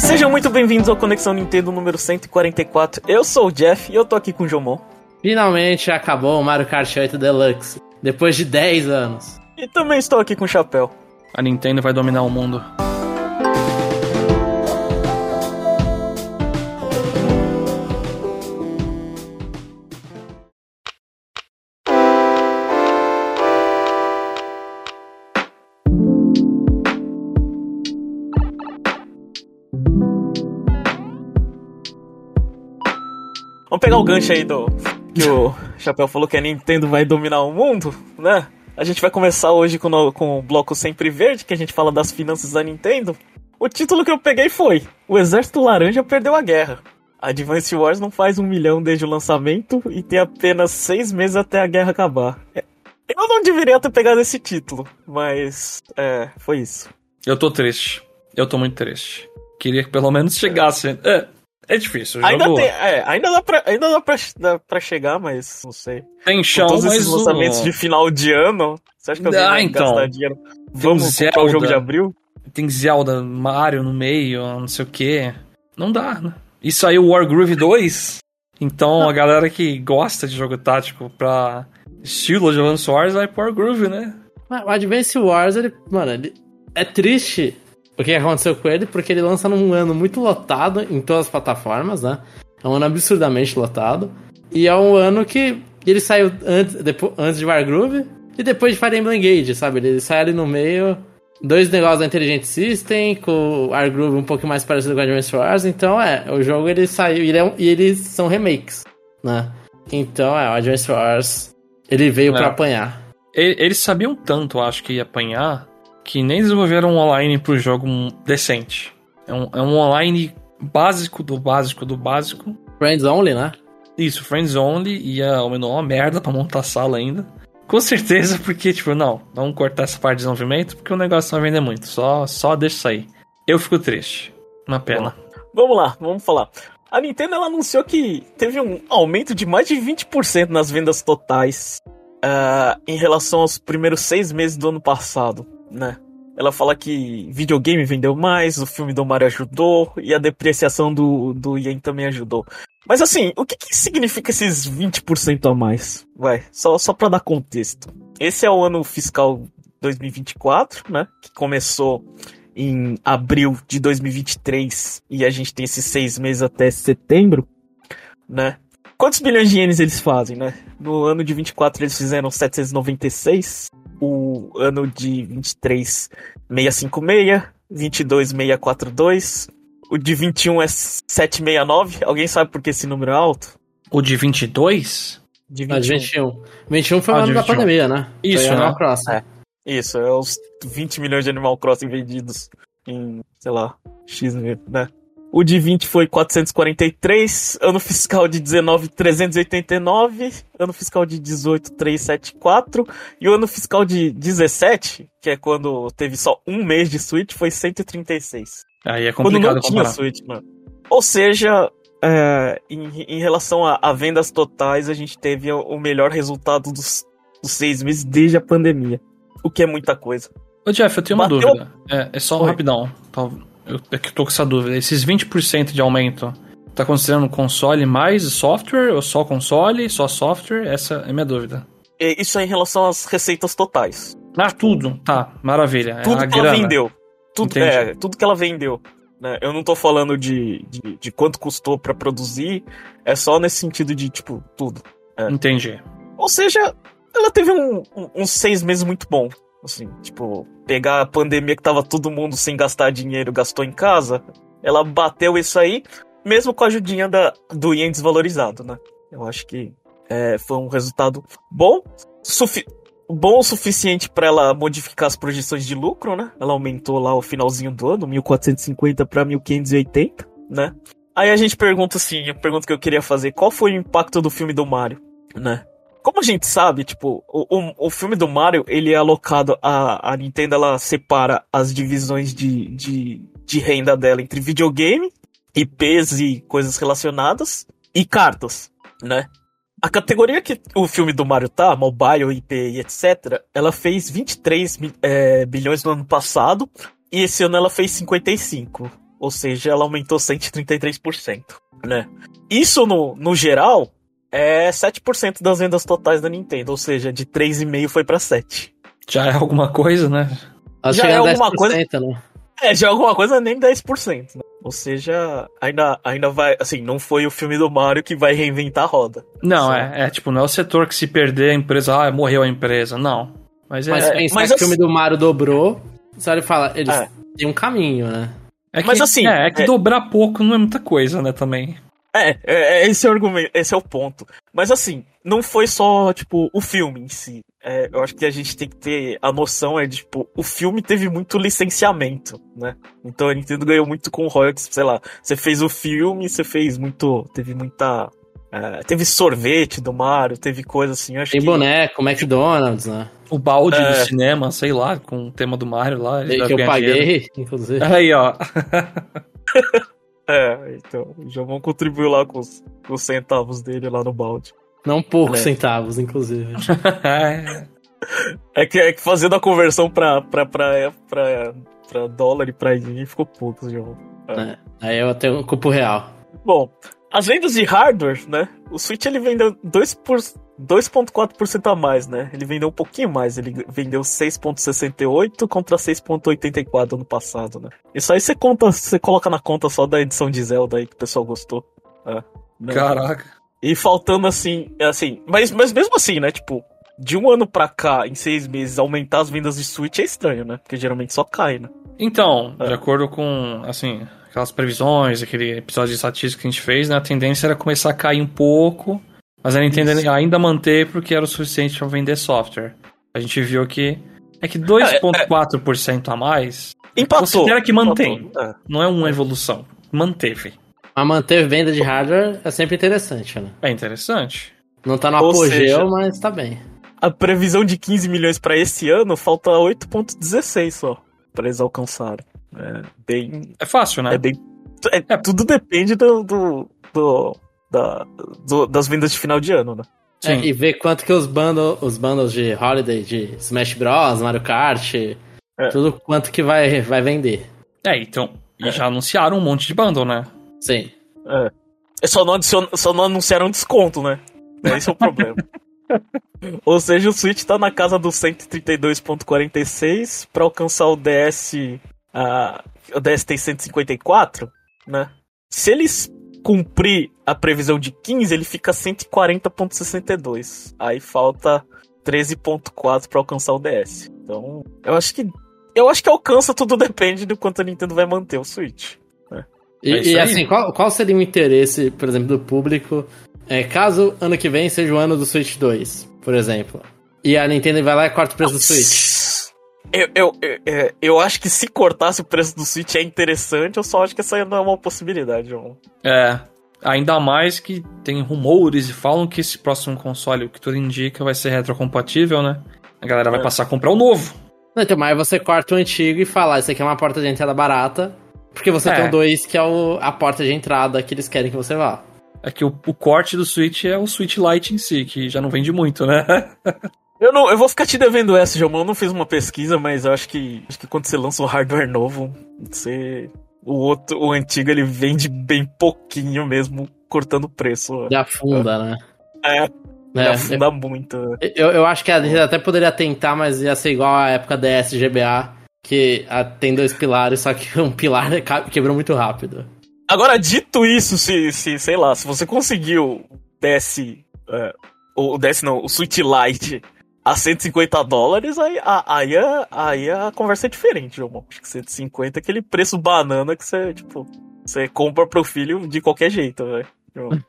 sejam muito bem-vindos ao Conexão Nintendo número 144. Eu sou o Jeff e eu tô aqui com o Jomon. Finalmente acabou o Mario Kart 8 Deluxe, depois de 10 anos. E também estou aqui com o Chapéu. A Nintendo vai dominar o mundo. Pegar o gancho aí do que o Chapéu falou que a Nintendo vai dominar o mundo, né? A gente vai começar hoje com, o, com o bloco Sempre Verde, que a gente fala das finanças da Nintendo. O título que eu peguei foi: O Exército Laranja perdeu a guerra. Advance Wars não faz um milhão desde o lançamento e tem apenas seis meses até a guerra acabar. É, eu não deveria ter pegado esse título, mas é, foi isso. Eu tô triste. Eu tô muito triste. Queria que pelo menos chegasse. É, é difícil. Ainda, tem, é, ainda, dá pra, ainda dá, pra, dá pra chegar, mas não sei. Tem chão, Com todos esses o- lançamentos de final de ano, você acha que alguém Ah, vai então. gastar dinheiro? Vamos Zelda. comprar o jogo de abril? Tem Zelda, Mario no meio, não sei o que. Não dá, né? E saiu Wargroove 2. Então a galera que gosta de jogo tático pra estilo de Advance Wars vai pro Wargroove, né? Mas O Advance Wars, ele, mano, ele é triste o que aconteceu com ele, porque ele lança num ano muito lotado em todas as plataformas, né? É um ano absurdamente lotado. E é um ano que ele saiu antes, depois, antes de Wargroove e depois de Fire Emblem Engage, sabe? Ele sai ali no meio. Dois negócios da Intelligent System, com o Wargroove um pouco mais parecido com o Advance Wars. Então, é, o jogo ele saiu. Ele é um- e eles são remakes, né? Então, é, o Advance Wars. Ele veio É. pra apanhar. Eles sabiam tanto, acho, que ia apanhar, que nem desenvolveram um online pro jogo decente. É um, é um online básico do básico do básico. Friends Only, né? Isso, Friends Only, ia aumentar uma merda pra montar a sala ainda. Com certeza, porque, tipo, não, vamos cortar essa parte de desenvolvimento, porque o negócio não vai vender muito. Só, só deixa sair. Eu fico triste. Uma pena. Vamos lá, vamos falar. A Nintendo ela anunciou que teve um aumento de mais de 20% nas vendas totais ah, em relação aos primeiros seis meses do ano passado, né? Ela fala que videogame vendeu mais, o filme do Mario ajudou e a depreciação do, do Yen também ajudou. Mas assim, o que, que significa esses 20% a mais? Vai, só, só pra dar contexto. Esse é o ano fiscal 2024, né? Que começou em abril de 2023 e a gente tem esses seis meses até setembro, né? Quantos bilhões de ienes eles fazem, né? No ano de 24 eles fizeram 796, o ano de 23 656, 22 642, o de 21 é 769. Alguém sabe por que esse número é alto? O de 22? De Ah, de 21. 21 foi o Ah, ano da 21. pandemia, né? Isso, foi né? Animal Crossing. É. Isso, é os 20 milhões de Animal Crossing vendidos em, sei lá, X, né? O de 20 foi 443, ano fiscal de 19, 389, ano fiscal de 18, 374, e o ano fiscal de 17, que é quando teve só um mês de Switch, foi 136. Aí é Quando complicado não tinha comparar. Switch, mano. Ou seja, é, em, em relação a, a vendas totais, a gente teve o melhor resultado dos, dos seis meses desde a pandemia. O que é muita coisa. Ô Jeff, eu tenho uma Bateu- dúvida. É, é só Oi. rapidão. Tá, Eu, é que eu tô com essa dúvida. Esses 20% de aumento, tá considerando console mais software? Ou só console, só software? Essa é a minha dúvida. E Isso é em relação às receitas totais. Ah, tudo. Tá, maravilha. É Tudo a que ela vendeu. Tudo, Entendi. é, tudo que ela vendeu. né? Eu não tô falando de, de, de quanto custou pra produzir. É só nesse sentido de, tipo, tudo. Entendi. Ou seja, ela teve um- um- uns seis meses muito bom. Assim, tipo, pegar a pandemia que tava todo mundo sem gastar dinheiro, gastou em casa. Ela bateu isso aí, mesmo com a ajudinha da, do Yen desvalorizado, né? Eu acho que é, foi um resultado bom. Sufi bom o suficiente pra ela modificar as projeções de lucro, né? Ela aumentou lá o finalzinho do ano, 1450 pra 1580, né? Aí a gente pergunta assim, a pergunta que eu queria fazer, qual foi o impacto do filme do Mario, né? Como a gente sabe, tipo, o, o, o filme do Mario, ele é alocado, a, a Nintendo, ela separa as divisões de, de, de renda dela entre videogame, IPs e coisas relacionadas, e cartas, né? A categoria que o filme do Mario tá, mobile, IP e etc., ela fez 23 mi- é, bilhões no ano passado, e esse ano ela fez 55. Ou seja, ela aumentou 133%, né? Isso no, no geral é 7% das vendas totais da Nintendo, ou seja, de 3,5 foi para 7. Já é alguma coisa, né? Já é alguma coisa. Né? É, já é alguma coisa nem 10%, né? Ou seja, ainda, ainda vai. Assim, não foi o filme do Mario que vai reinventar a roda. Não, é, é tipo, não é o setor que se perder a empresa, ah, morreu a empresa. Não. Mas é. Mas, é, mas que o filme do Mario dobrou, só ele fala, eles é. têm um caminho, né? É que, mas assim. É, é que é... dobrar pouco não é muita coisa, né, também. É, é, é, esse é o argumento, esse é o ponto. Mas assim, não foi só, tipo, o filme em si. É, eu acho que a gente tem que ter a noção é de, tipo, o filme teve muito licenciamento, né? Então a Nintendo ganhou muito com royalties, sei lá. Você fez o filme, você fez muito. Teve muita. É, teve sorvete do Mario, teve coisa assim. Tem que... boneco, McDonald's, né? O balde é... do cinema, sei lá, com o tema do Mario lá. Que eu paguei, dinheiro. inclusive. Aí, ó. É, então, o Jomon contribuiu lá com os, com os, centavos dele lá no balde. Não poucos é. centavos, inclusive. é, que, é que fazendo a conversão pra, pra, pra, pra, pra dólar e pra yen ficou pouco, Jomon. É. é. Aí eu tenho um cupo real. Bom, as vendas de hardware, né? O Switch ele vendeu 2,4% a mais, né? Ele vendeu um pouquinho mais, ele vendeu 6,68 contra 6,84 ano passado, né? Isso aí você conta, você coloca na conta só da edição de Zelda aí que o pessoal gostou. É, né? Caraca. E faltando assim, assim, mas, mas mesmo assim, né? Tipo, de um ano pra cá, em seis meses, aumentar as vendas de Switch é estranho, né? Porque geralmente só cai, né? Então, é. de acordo com, assim, aquelas previsões, aquele episódio de estatística que a gente fez, né? A tendência era começar a cair um pouco, mas a Nintendo Isso. ainda manter porque era o suficiente para vender software. A gente viu que é que 2,4% a mais. Empatou. Considera que mantém. É. Não é uma evolução. Manteve. Mas manter venda de hardware é sempre interessante, né? É interessante. Não tá no Ou apogeu, seja, mas tá bem. A previsão de 15 milhões para esse ano falta 8,16 só para eles alcançarem. É bem. É fácil, né? É bem. É, é. Tudo depende do, do, do, da, do, das vendas de final de ano, né? É, e ver quanto que os bundles, os bundles de Holiday, de Smash Bros, Mario Kart, é. tudo quanto que vai, vai vender. É, então. E já anunciaram um monte de bundle, né? Sim. É. é só não, adicion... só não anunciaram desconto, né? Esse é o problema. Ou seja, o Switch tá na casa do 132.46 para alcançar o DS a, o DS tem 154, né? Se eles cumprir a previsão de 15, ele fica 140.62. Aí falta 13.4 para alcançar o DS. Então, eu acho que eu acho que alcança, tudo depende do quanto a Nintendo vai manter o Switch. Né? E, é e assim, qual, qual seria o interesse, por exemplo, do público, é, caso ano que vem seja o ano do Switch 2, por exemplo, e a Nintendo vai lá e corta o preço Nossa. do Switch? Eu, eu, eu, é, eu, acho que se cortasse o preço do Switch é interessante, eu só acho que essa ainda é uma possibilidade, João. É. Ainda mais que tem rumores e falam que esse próximo console, o que tudo indica, vai ser retrocompatível, né? A galera vai é. passar a comprar o novo. Então, mas você corta o antigo e fala, isso aqui é uma porta de entrada barata, porque você é. tem o 2 que é o, a porta de entrada que eles querem que você vá. É que o, o corte do Switch é o Switch Lite em si, que já não vende muito, né? Eu, não, eu vou ficar te devendo essa, João. Eu não fiz uma pesquisa, mas eu acho que, acho que quando você lança um hardware novo, você. O outro, o antigo, ele vende bem pouquinho mesmo, cortando o preço. Já afunda, né? É. É, afunda eu, muito. Eu, eu acho que a gente até poderia tentar, mas ia ser igual a época DS GBA, que a, tem dois pilares, só que um pilar quebrou muito rápido. Agora, dito isso, se, se sei lá, se você conseguiu DS. É, o DS não, o Switch Lite a 150 dólares, aí, aí, a, aí a conversa é diferente, João. Acho que 150 é aquele preço banana que você, tipo, você compra pro filho de qualquer jeito, velho.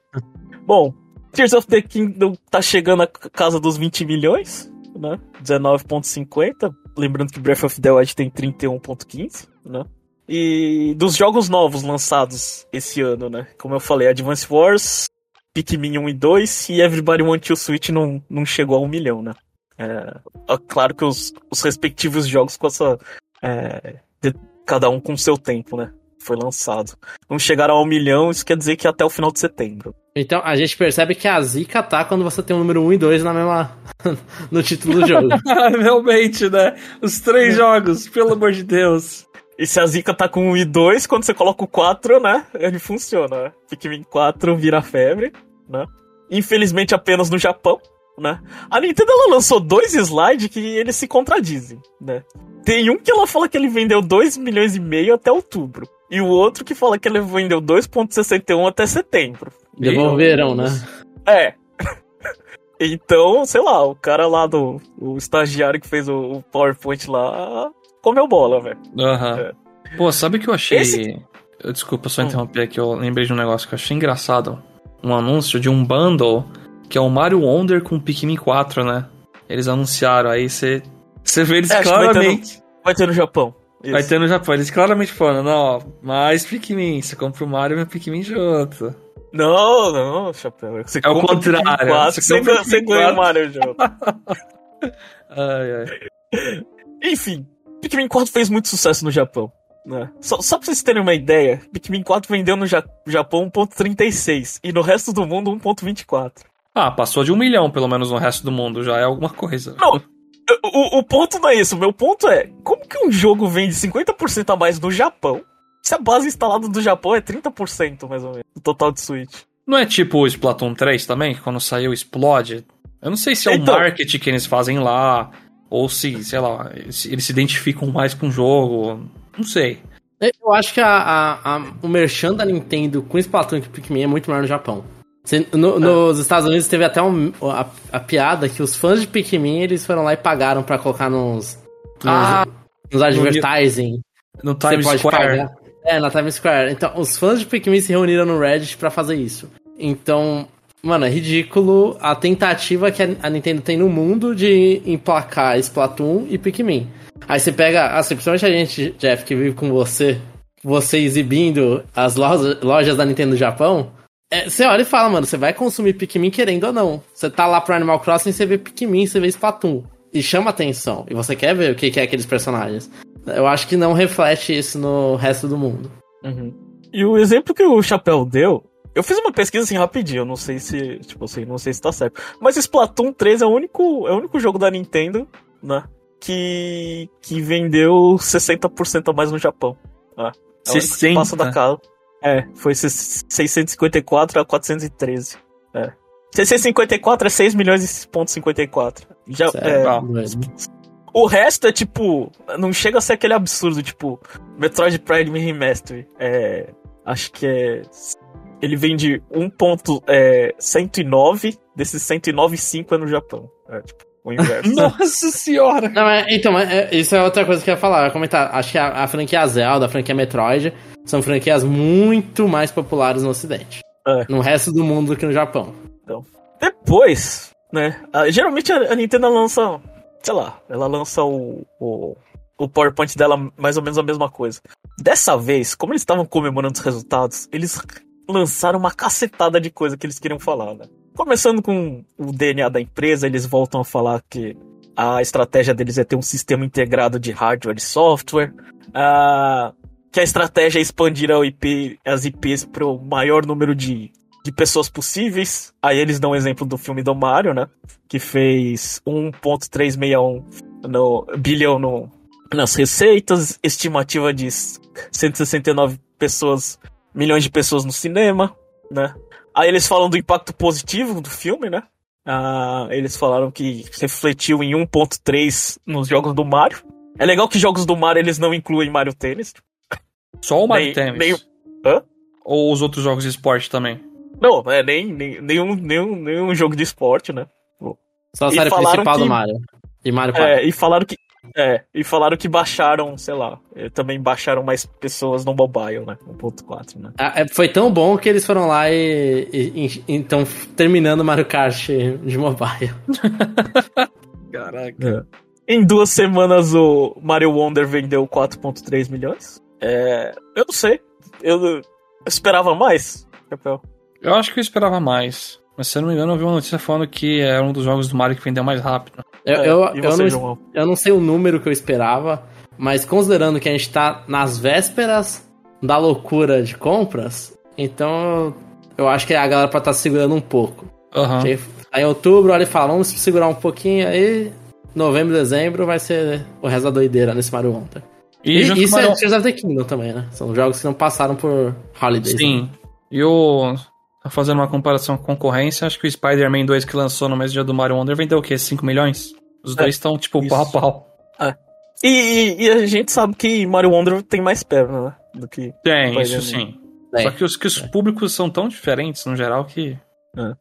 Bom, Tears of the Kingdom tá chegando a casa dos 20 milhões, né? 19.50. Lembrando que Breath of the Wild tem 31.15, né? E dos jogos novos lançados esse ano, né? Como eu falei, Advance Wars, Pikmin 1 e 2 e Everybody Want to Switch não, não chegou a um milhão, né? É, claro que os, os respectivos jogos com essa. É, de, cada um com seu tempo, né? Foi lançado. Não chegaram a um milhão, isso quer dizer que até o final de setembro. Então a gente percebe que a zica tá quando você tem o número 1 e 2 na mesma. no título do jogo. Realmente, né? Os três jogos, pelo amor de Deus. E se a Zika tá com 1 e 2, quando você coloca o 4, né? Ele funciona, né? Pikmin 4 vira febre, né? Infelizmente apenas no Japão, né? A Nintendo ela lançou dois slides que eles se contradizem, né? Tem um que ela fala que ele vendeu 2 milhões e meio até outubro. E o outro que fala que ele vendeu 2,61 até setembro. Devolveram, né? É. então, sei lá, o cara lá do. O estagiário que fez o, o PowerPoint lá comeu bola, velho. Aham. É. Pô, sabe o que eu achei. Esse- Eu- Desculpa só Hum. interromper aqui, eu lembrei de um negócio que eu achei engraçado. Um anúncio de um bundle que é o Mario Wonder com Pikmin 4, né? Eles anunciaram, aí você. Você vê eles É, que vai ter no- claramente. Vai ter no Japão. Isso. Vai ter no Japão, eles claramente falando, não, ó, mais Pikmin, você compra o Mario e o Pikmin junto. Não, não, chapéu. Você É o contrário, Pikmin 4, você você, compra você ganha o 4. Mario junto. Ai, ai. Enfim, Pikmin 4 fez muito sucesso no Japão. Né? Só, só pra vocês terem uma ideia, Pikmin 4 vendeu no Ja- Japão 1.36 e no resto do mundo 1.24. Ah, passou de um milhão, pelo menos, no resto do mundo, já é alguma coisa. Não, O, o ponto não é isso, o meu ponto é, como que um jogo vende 50% a mais no Japão, se a base instalada do Japão é 30% mais ou menos, do total de Switch? Não é tipo o Splatoon 3 também, que quando saiu explode? Eu não sei se é o Então. marketing que eles fazem lá, ou se, sei lá, se eles se identificam mais com o jogo. Não sei. Eu acho que a, a- a- o merchan da Nintendo com Splatoon e Pikmin é muito maior no Japão. No- Nos Estados Unidos teve até um- a, a piada que os fãs de Pikmin eles foram lá e pagaram pra colocar nos, nos, Ah, nos advertising. No Você Times Square. pagar. É, na Times Square. Então, os fãs de Pikmin se reuniram no Reddit pra fazer isso. Então, mano, é ridículo a tentativa que a Nintendo tem no mundo de emplacar Splatoon e Pikmin. Aí você pega, assim, principalmente a gente, Jeff, que vive com você, você exibindo as lojas, lojas da Nintendo no Japão, é, você olha e fala, mano, você vai consumir Pikmin querendo ou não. Você tá lá pro Animal Crossing, você vê Pikmin, você vê Splatoon. E chama atenção. E você quer ver o que que é aqueles personagens. Eu acho que não reflete isso no resto do mundo. E o exemplo que o Chapéu deu, eu fiz uma pesquisa assim rapidinho, eu não sei se, tipo assim, não sei se tá certo. Mas Splatoon 3 é o único, é o único jogo da Nintendo, né, que que vendeu 60% a mais no Japão. né? É o único que 60? Passa da casa. É, foi 654 a 413. É. 654 é 6 milhões e ponto 54. Já, é, o resto é tipo. Não chega a ser aquele absurdo, tipo. Metroid Prime Remaster. É. Acho que é. Ele vende 1.109, desses 109,5 é no Japão. É tipo, o inverso. Nossa senhora! Não, mas, então, mas, é, isso é outra coisa que eu ia falar. Eu ia comentar. Acho que a, a franquia Zelda, a franquia Metroid, são franquias muito mais populares no Ocidente. É. No resto do mundo do que no Japão. Depois, né? a- geralmente a, a Nintendo lança. Sei lá, ela lança o, o, o PowerPoint dela mais ou menos a mesma coisa. Dessa vez, como eles estavam comemorando os resultados, eles lançaram uma cacetada de coisa que eles queriam falar, né? Começando com o DNA da empresa, eles voltam a falar que a estratégia deles é ter um sistema integrado de hardware e software. ah, que a estratégia é expandir a IP, as IPs para o maior número de, de pessoas possíveis. Aí eles dão o exemplo do filme do Mario, né? Que fez 1.361 no, bilhão no, nas receitas, estimativa de 169 pessoas, milhões de pessoas no cinema, né? Aí eles falam do impacto positivo do filme, né? Ah, eles falaram que refletiu em 1.3 nos jogos do Mario. É legal que jogos do Mario eles não incluem Mario Tênis. Só o Mario Nem- Tennis? nem- Hã? Ou os outros jogos de esporte também? Não, é nem, nem nenhum, nenhum, nenhum jogo de esporte, né? Só a E série falaram principal que- do Mario. E Mario 4. É, e falaram que. É, e falaram que baixaram, sei lá, eh, também baixaram mais pessoas no mobile, né? 1.4, né? Ah, é, Foi tão bom que eles foram lá e. e- e- então, terminando Mario Kart de mobile. Caraca. Em duas semanas o Mario Wonder vendeu 4.3 milhões. É, eu não sei. Eu, eu esperava mais, Chapéu. Eu acho que eu esperava mais. Mas se eu não me engano, eu vi uma notícia falando que era um dos jogos do Mario que vendeu mais rápido. Eu, É, eu, eu você, não, eu não sei o número que eu esperava, mas considerando que a gente tá nas vésperas da loucura de compras, então eu acho que a galera pode estar segurando um pouco. Aham. Aí, aí em outubro, olha e fala, vamos segurar um pouquinho, aí novembro, dezembro vai ser o resto da doideira nesse Mario Wonder. E, E, isso o é Tears of the Kingdom também, né? São jogos que não passaram por Holidays. né? Sim. E o. tá Fazendo uma comparação com concorrência, acho que o Spider-Man 2 que lançou no mesmo dia do Mario Wonder vendeu o quê? 5 milhões? Os dois estão, tipo, isso. pau a pau. E, e- e a gente sabe que Mario Wonder tem mais perna, né? Do que. Tem, Spider-Man. isso sim. É. Só que os, que os públicos são tão diferentes, no geral, que.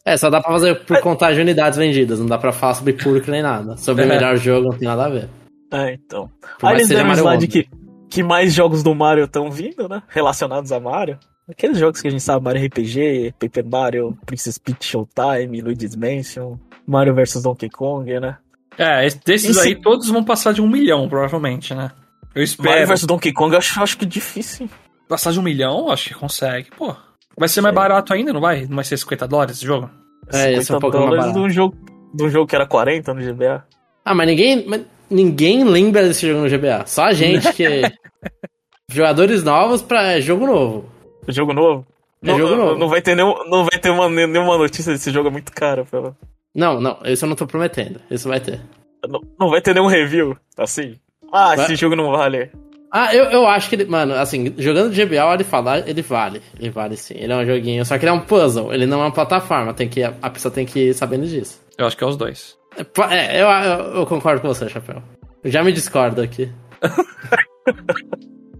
É, só dá pra fazer por contagem de unidades vendidas, não dá pra falar sobre público nem nada. Sobre É. o melhor jogo não tem nada a ver. É, então. Por Aí mais eles deram um Mario slide Wonder. que, que mais jogos do Mario estão vindo, né? Relacionados a Mario. Aqueles jogos que a gente sabe, Mario RPG, Paper Mario, Princess Peach Showtime, Luigi's Mansion, Mario vs Donkey Kong, né? É, es- desses Esse- aí todos vão passar de um milhão, provavelmente, né? Eu Mario espero. vs Donkey Kong eu acho, acho que difícil. hein? Passar de um milhão, acho que consegue. Pô. Vai ser mais barato ainda, não vai? Não vai ser 50 dólares esse jogo? É, esse é um 50 pouco mais dólares de barato. um jogo, de um jogo que era 40 no GBA. Ah, mas ninguém, mas ninguém lembra desse jogo no GBA. Só a gente que. Jogadores novos pra jogo novo. Jogo novo? É não, jogo novo. Não vai ter, nenhum, não vai ter uma, nenhuma notícia desse jogo, é muito caro. Pela... Não, não, esse eu não tô prometendo. Esse vai ter. Não, não vai ter nenhum review, assim. Ah, Vai- esse jogo não vale. Ah, eu, eu acho que ele, mano, assim, jogando de GBA, ele falar, ele vale. Ele vale sim. Ele é um joguinho, só que ele é um puzzle, ele não é uma plataforma, tem que, a pessoa tem que ir sabendo disso. Eu acho que é os dois. É, É, eu, eu, eu concordo com você, Chapéu. Eu já me discordo aqui.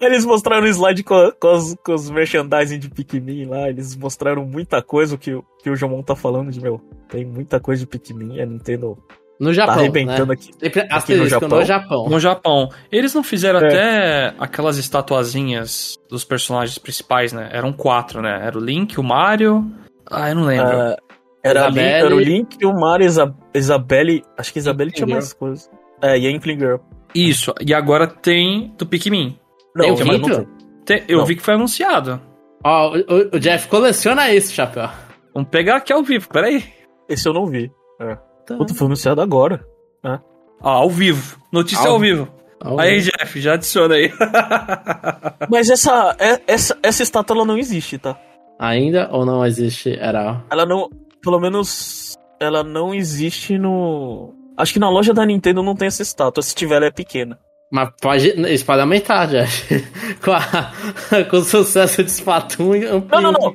Eles mostraram um slide com, a- com, os, com os merchandising de Pikmin lá. Eles mostraram muita coisa o que, o- que o Jomon tá falando de meu. Tem muita coisa de Pikmin. A Nintendo No tá Japão, arrebentando né? aqui. Aqui no Japão? no Japão. No Japão. Eles não fizeram É. até aquelas estatuazinhas dos personagens principais, né? Eram quatro, né? Era o Link, o Mario. Ah, eu não lembro. Ah, era. Link, era o Link, o Mario, Isa, Isabelle. Acho que Isabelle tinha mais coisas. É, e a Inkling Girl. Isso. E agora tem do Pikmin. Tem o não? Tem- eu Não. vi que foi anunciado. Ó, o, o- o Jeff coleciona isso, Chapéu. Vamos pegar aqui ao vivo, peraí. Esse eu não vi. Tá. Puta, foi anunciado agora. Ah, ao vivo. Notícia Ao ao vivo. Ó, Aí, Jeff, já adiciona aí. Mas essa, é- essa, essa estátua ela não existe, tá? Ainda ou não existe era Ela não. Pelo menos. Ela não existe no. Acho que na loja da Nintendo não tem essa estátua. Se tiver, ela é pequena. Mas pode, isso pode aumentar, Jeff. com, a- com o sucesso de Splatoon, amplia Não, não, não.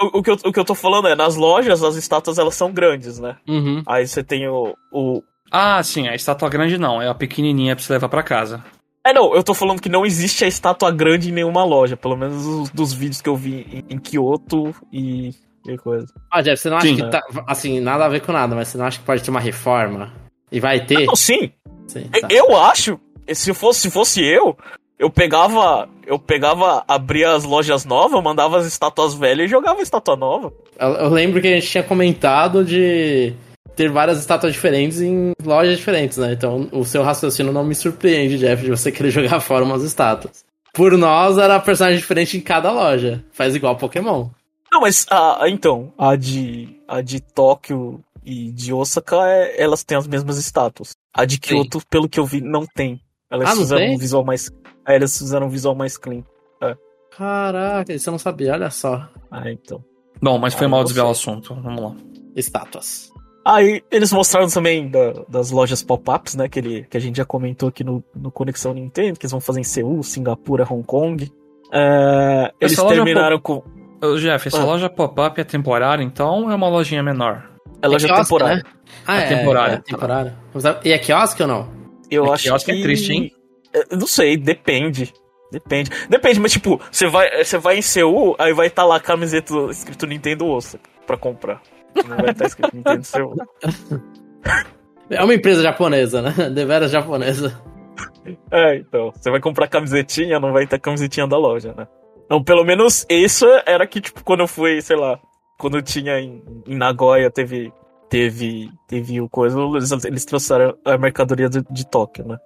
O, o que eu, o que eu tô falando é, nas lojas as estátuas elas são grandes, né? Uhum. Aí você tem o. o... ah, sim, a estátua grande não. É a pequenininha pra você levar pra casa. É, não, eu tô falando que não existe a estátua grande em nenhuma loja. Pelo menos os, dos vídeos que eu vi em, em Kyoto e, e coisa. Ah, Jeff, você não acha Sim. que tá. Assim, nada a ver com nada, mas você não acha que pode ter uma reforma? E vai ter? Não, sim, Sim, eu- tá. eu acho. Se fosse, se fosse eu, eu pegava. Eu pegava, abria as lojas novas, mandava as estátuas velhas e jogava a estátua nova. Eu, eu lembro que a gente tinha comentado de ter várias estátuas diferentes em lojas diferentes, né? Então o seu raciocínio não me surpreende, Jeff, de você querer jogar fora umas estátuas. Por nós, era personagem diferente em cada loja. Faz igual Pokémon. Não, mas a, a- então, a de, a de Tóquio e de Osaka, é- elas têm as mesmas estátuas. A de Kyoto, pelo que eu vi, não tem. Elas Ah, fizeram um visual mais. Aí elas fizeram um visual mais clean. Caraca, isso eu não sabia, olha só. Ah, então. Bom, mas foi Ah, mal desviar o assunto. Vamos lá. Estátuas. Aí eles mostraram também da- das lojas pop-ups, né? Que, ele, que a gente já comentou aqui no, no Conexão Nintendo, que eles vão fazer em Seul, Singapura, Hong Kong. É, eles terminaram com. Ô, Jeff, essa Ah. loja pop-up é temporária, então é uma lojinha menor? É loja quiosque, temporária. né? Ah, É é, temporária. É, temporária. E é quiosque ou não? Eu É acho quiosque que. é triste, hein? Não sei, depende. Depende. Depende, mas tipo, você vai, você vai em Seul, aí vai estar lá a camiseta escrito Nintendo Osaka pra comprar. Não vai estar escrito Nintendo Seul. É uma empresa japonesa, né? Deveras japonesa. É, então. Você vai comprar camisetinha, não vai ter camisetinha da loja, né? Então, pelo menos isso era que, tipo, quando eu fui, sei lá, quando eu tinha em, em Nagoya, teve. Teve. Teve o coisa, eles, eles trouxeram a mercadoria de, de Tóquio, né?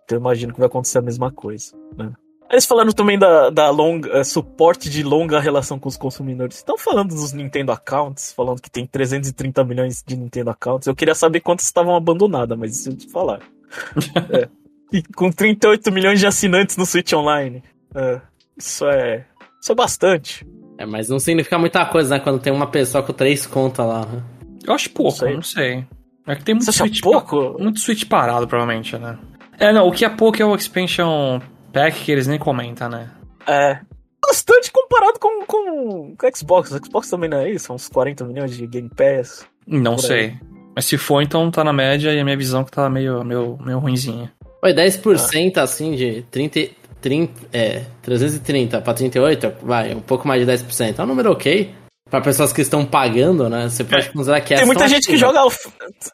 Não. Então eu imagino que vai acontecer a mesma coisa, né? Eles falaram também da, da longa, eh, suporte de longa relação com os consumidores. Estão falando dos Nintendo Accounts, falando que tem 330 milhões de Nintendo Accounts. Eu queria saber quantos estavam abandonadas, mas isso te falar. É. E com 38 milhões de assinantes no Switch Online. É, isso é. Isso é bastante. É, mas não significa muita coisa, né? Quando tem uma pessoa com três contas lá. né? Eu acho pouco, sei. não sei. É que tem muito Você acha Switch pouco? pa- Muito Switch parado, provavelmente, né? É, não, o que é pouco é o Expansion Pack que eles nem comentam, né? É. Bastante comparado com, com, com o Xbox. O Xbox também não é isso? São uns 40 milhões de Game Pass. Não sei. Mas se for, então tá na média e a minha visão que tá meio, meio, meio ruinzinha. Oi, 10% assim de 30, 30, é, 330 pra 38, vai, um pouco mais de 10%. É um número ok. Pra pessoas que estão pagando, né? Você pode considerar que é Tem muita gente que assim, joga.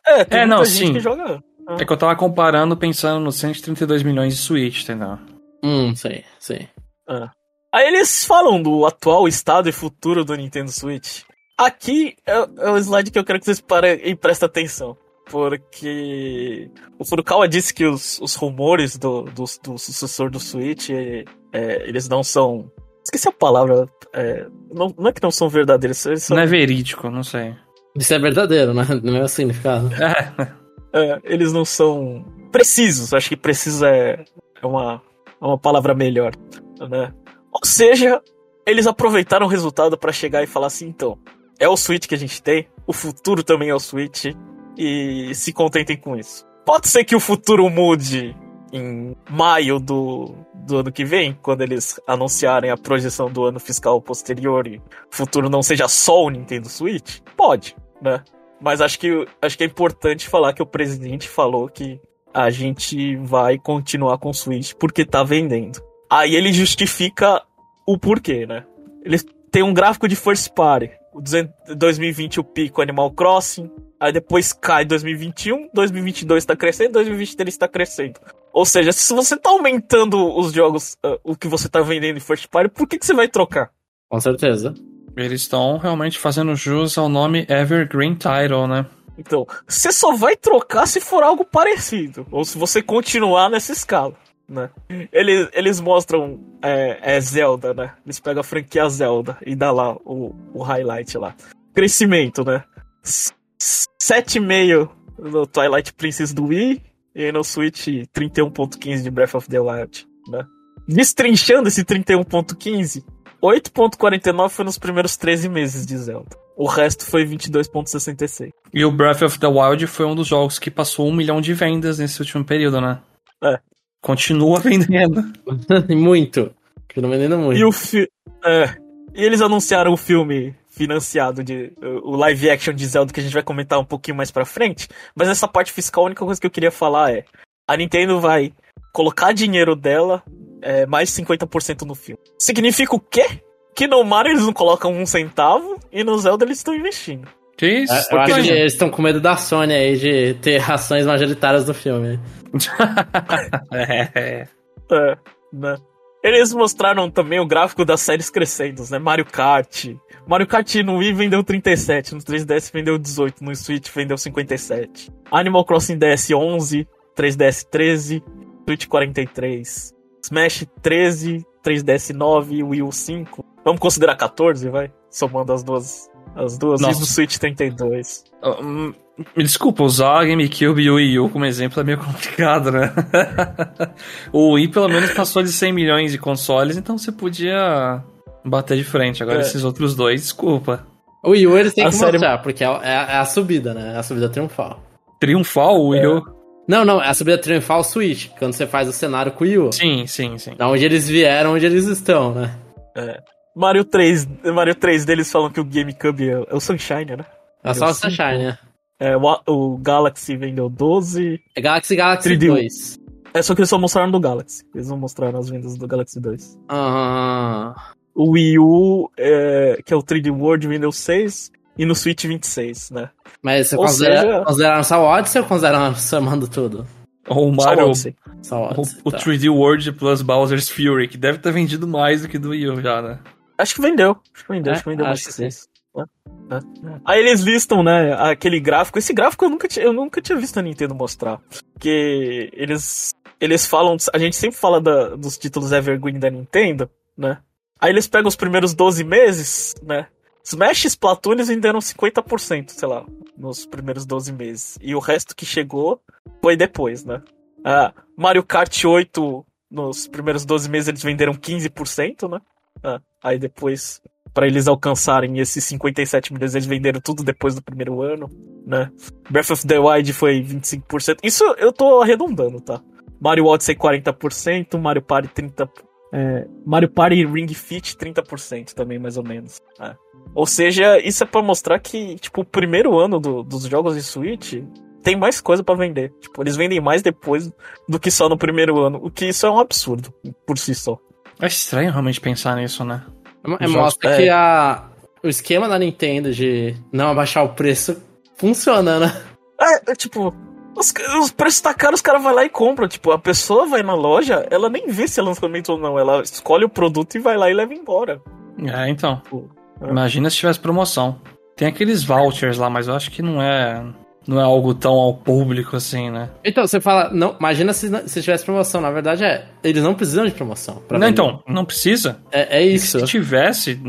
É, tem É, muita não, gente sim. que joga. É que eu tava comparando pensando nos 132 milhões de Switch, entendeu? Hum, sei, sei. É. Aí eles falam do atual estado e futuro do Nintendo Switch. Aqui é, é o slide que eu quero que vocês parem e prestem atenção. Porque o Furukawa disse que os, os rumores do, do, do sucessor do Switch, é, é, eles não são. Esqueci a palavra. é, não, não é que não são verdadeiros, eles são, Não é verídico, não sei. Isso é verdadeiro, né? No meu significado. É, é, eles não são precisos. Acho que preciso é, é uma, é uma palavra melhor. Né? Ou seja, eles aproveitaram o resultado para chegar e falar assim: então, é o Switch que a gente tem, o futuro também é o Switch, e se contentem com isso. Pode ser que o futuro mude em maio do, do ano que vem, quando eles anunciarem a projeção do ano fiscal posterior e o futuro não seja só o Nintendo Switch? Pode, né? Mas acho que, acho que é importante falar que o presidente falou que a gente vai continuar com o Switch porque tá vendendo. Aí ele justifica o porquê, né? Ele tem um gráfico de first party. O 200 2020 o pico Animal Crossing, aí depois cai 2021, 2022 tá crescendo, 2023 tá crescendo. Ou seja, se você tá aumentando os jogos, ah, o que você tá vendendo em first party, por que, que você vai trocar? Com certeza. Eles estão realmente fazendo jus ao nome Evergreen Title, né? Então, você só vai trocar se for algo parecido, ou se você continuar nessa escala, né? Eles, eles mostram é, é Zelda, né? Eles pegam a franquia Zelda e dá lá o, o highlight lá. Crescimento, né? S- s- 7,5 no Twilight Princess do Wii e no Switch 31.15 de Breath of the Wild, né? Destrinchando esse 31.15, 8.49 foi nos primeiros 13 meses de Zelda. O resto foi 22.66. E o Breath of the Wild foi um dos jogos que passou um milhão de vendas nesse último período, né? É. Continua vendendo. muito. Continuo vendendo muito. E o fi é, e eles anunciaram o filme financiado de o live action de Zelda que a gente vai comentar um pouquinho mais pra frente, mas essa parte fiscal a única coisa que eu queria falar é a Nintendo vai colocar dinheiro dela é, mais 50% no filme. Significa o quê? Que no Mario eles não colocam um centavo e no Zelda eles estão investindo. Que isso? É, Eu acho que eles estão com medo da Sony aí de ter ações majoritárias do filme. é, é. É, né? Eles mostraram também o gráfico das séries crescendo, né? Mario Kart. Mario Kart no Wii vendeu 37, no 3DS vendeu 18, no Switch vendeu 57. Animal Crossing DS 11, 3DS 13, Switch 43. Smash 13, 3DS 9, Wii U 5. Vamos considerar 14, vai? Somando as duas. As duas. Nossa. E no Switch 32. Ah, hum, Me desculpa, usar a GameCube e o Wii U como exemplo é meio complicado, né? o Wii pelo menos passou de 100 milhões de consoles, então você podia bater de frente. Agora É. esses outros dois, desculpa. O Wii U eles têm A que série- mostrar, porque é, é- é a subida, né? É a subida triunfal. Triunfal o Wii U? Não, não, é a subida triunfal Switch, quando você faz o cenário com o Wii U. Sim, sim, sim. Da onde eles vieram, onde eles estão, né? Mario 3, Mario 3 deles falam que o GameCube é, é o Sunshine, né? É só o Sunshine, né? É, o, o Galaxy vendeu 12. É Galaxy Galaxy 3D. 2. É só que eles só mostraram do Galaxy. Eles não mostraram as vendas do Galaxy 2. Ah, O Wii U, é, que é o 3D World, vendeu 6. E no Switch 26, né? mas você Ou considera, seja- consideraram só o Odyssey ou consideraram somando tudo? Ou o Só Mario, Odyssey. Só o o, Odyssey. o tá. 3D World plus Bowser's Fury, que deve ter vendido mais do que do Wii U já, né? Acho que vendeu. Acho que vendeu, É, acho que vendeu mais acho que que sim. 6. Aí eles listam, né, aquele gráfico. Esse gráfico eu nunca, tinha, eu nunca tinha visto a Nintendo mostrar. Porque eles, eles falam. A gente sempre fala da- dos títulos Evergreen da Nintendo, né? Aí eles pegam os primeiros 12 meses, né? Smash e Splatoon eles venderam 50%, sei lá, nos primeiros 12 meses. E o resto que chegou foi depois, né? Ah, Mario Kart 8, nos primeiros 12 meses eles venderam 15%, né? Ah, aí depois, pra eles alcançarem esses 57 milhões, eles venderam tudo depois do primeiro ano, né? Breath of the Wild foi 25%. Isso eu tô arredondando, tá? Mario Odyssey 40%, Mario Party 30%. É, Mario Party Ring Fit 30% também, mais ou menos. É. Ou seja, isso é pra mostrar que, tipo, o primeiro ano do, dos jogos de Switch tem mais coisa para vender. Tipo, eles vendem mais depois do que só no primeiro ano. O que isso é um absurdo, por si só. É estranho realmente pensar nisso, né? É, mostra é. que a, o esquema da Nintendo de não abaixar o preço funciona, né? É, é tipo, os, os preços tá caro, os caras vão lá e compram. Tipo, a pessoa vai na loja, ela nem vê se é lançamento ou não. Ela escolhe o produto e vai lá e leva embora. É, então. Tipo, é. Imagina se tivesse promoção. Tem aqueles vouchers lá, mas eu acho que não é não é algo tão ao público assim, né? Então, você fala, não, imagina se, se tivesse promoção. Na verdade, é, eles não precisam de promoção. não, vender. então, não precisa. É, é isso. Se tivesse,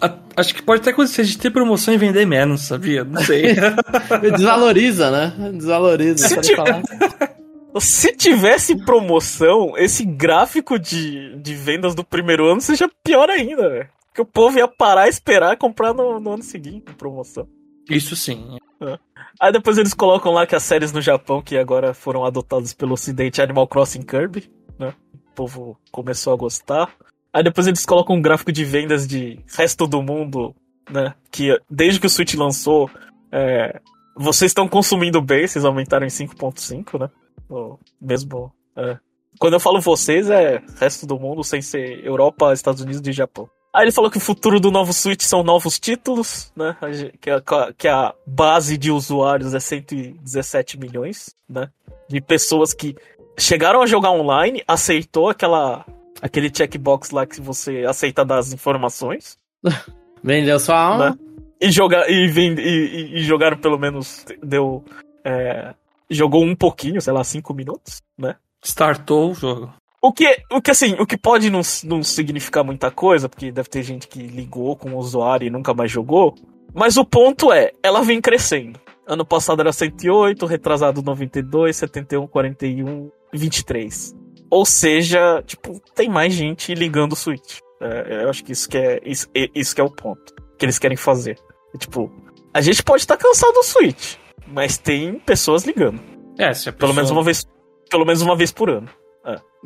a, acho que pode até acontecer de ter promoção e vender menos, sabia? Não sei. Desvaloriza, né? Desvaloriza. Se, tiver... se tivesse promoção, esse gráfico de, de vendas do primeiro ano seja pior ainda, velho. Porque o povo ia parar e esperar comprar no, no ano seguinte, promoção. Isso sim. É. Aí depois eles colocam lá que as séries no Japão, que agora foram adotadas pelo ocidente, Animal Crossing Kirby, né? O povo começou a gostar. Aí depois eles colocam um gráfico de vendas de resto do mundo, né? Que desde que o Switch lançou, é, vocês estão consumindo bem, vocês aumentaram em 5.5, né? O mesmo. É. Quando eu falo vocês, é resto do mundo, sem ser Europa, Estados Unidos e Japão. Aí ele falou que o futuro do novo Switch são novos títulos, né? Que a, que a base de usuários é 117 milhões, né? De pessoas que chegaram a jogar online, aceitou aquela aquele checkbox lá que você aceita das informações. Vendeu sua alma. Né? E, jogar, e, e, e, jogaram pelo menos. Deu. É, jogou um pouquinho, sei lá, cinco minutos, né? Startou o jogo. O que, o que assim, o que pode não, não significar muita coisa, porque deve ter gente que ligou com o usuário e nunca mais jogou. Mas o ponto é, ela vem crescendo. Ano passado era 108, retrasado 92, 71, 41, 23. Ou seja, tipo, tem mais gente ligando o Switch. É, eu acho que isso que é, isso, isso que é o ponto que eles querem fazer. É, tipo, a gente pode estar tá cansado do Switch, mas tem pessoas ligando. É, se pessoa... pelo menos uma vez, pelo menos uma vez por ano.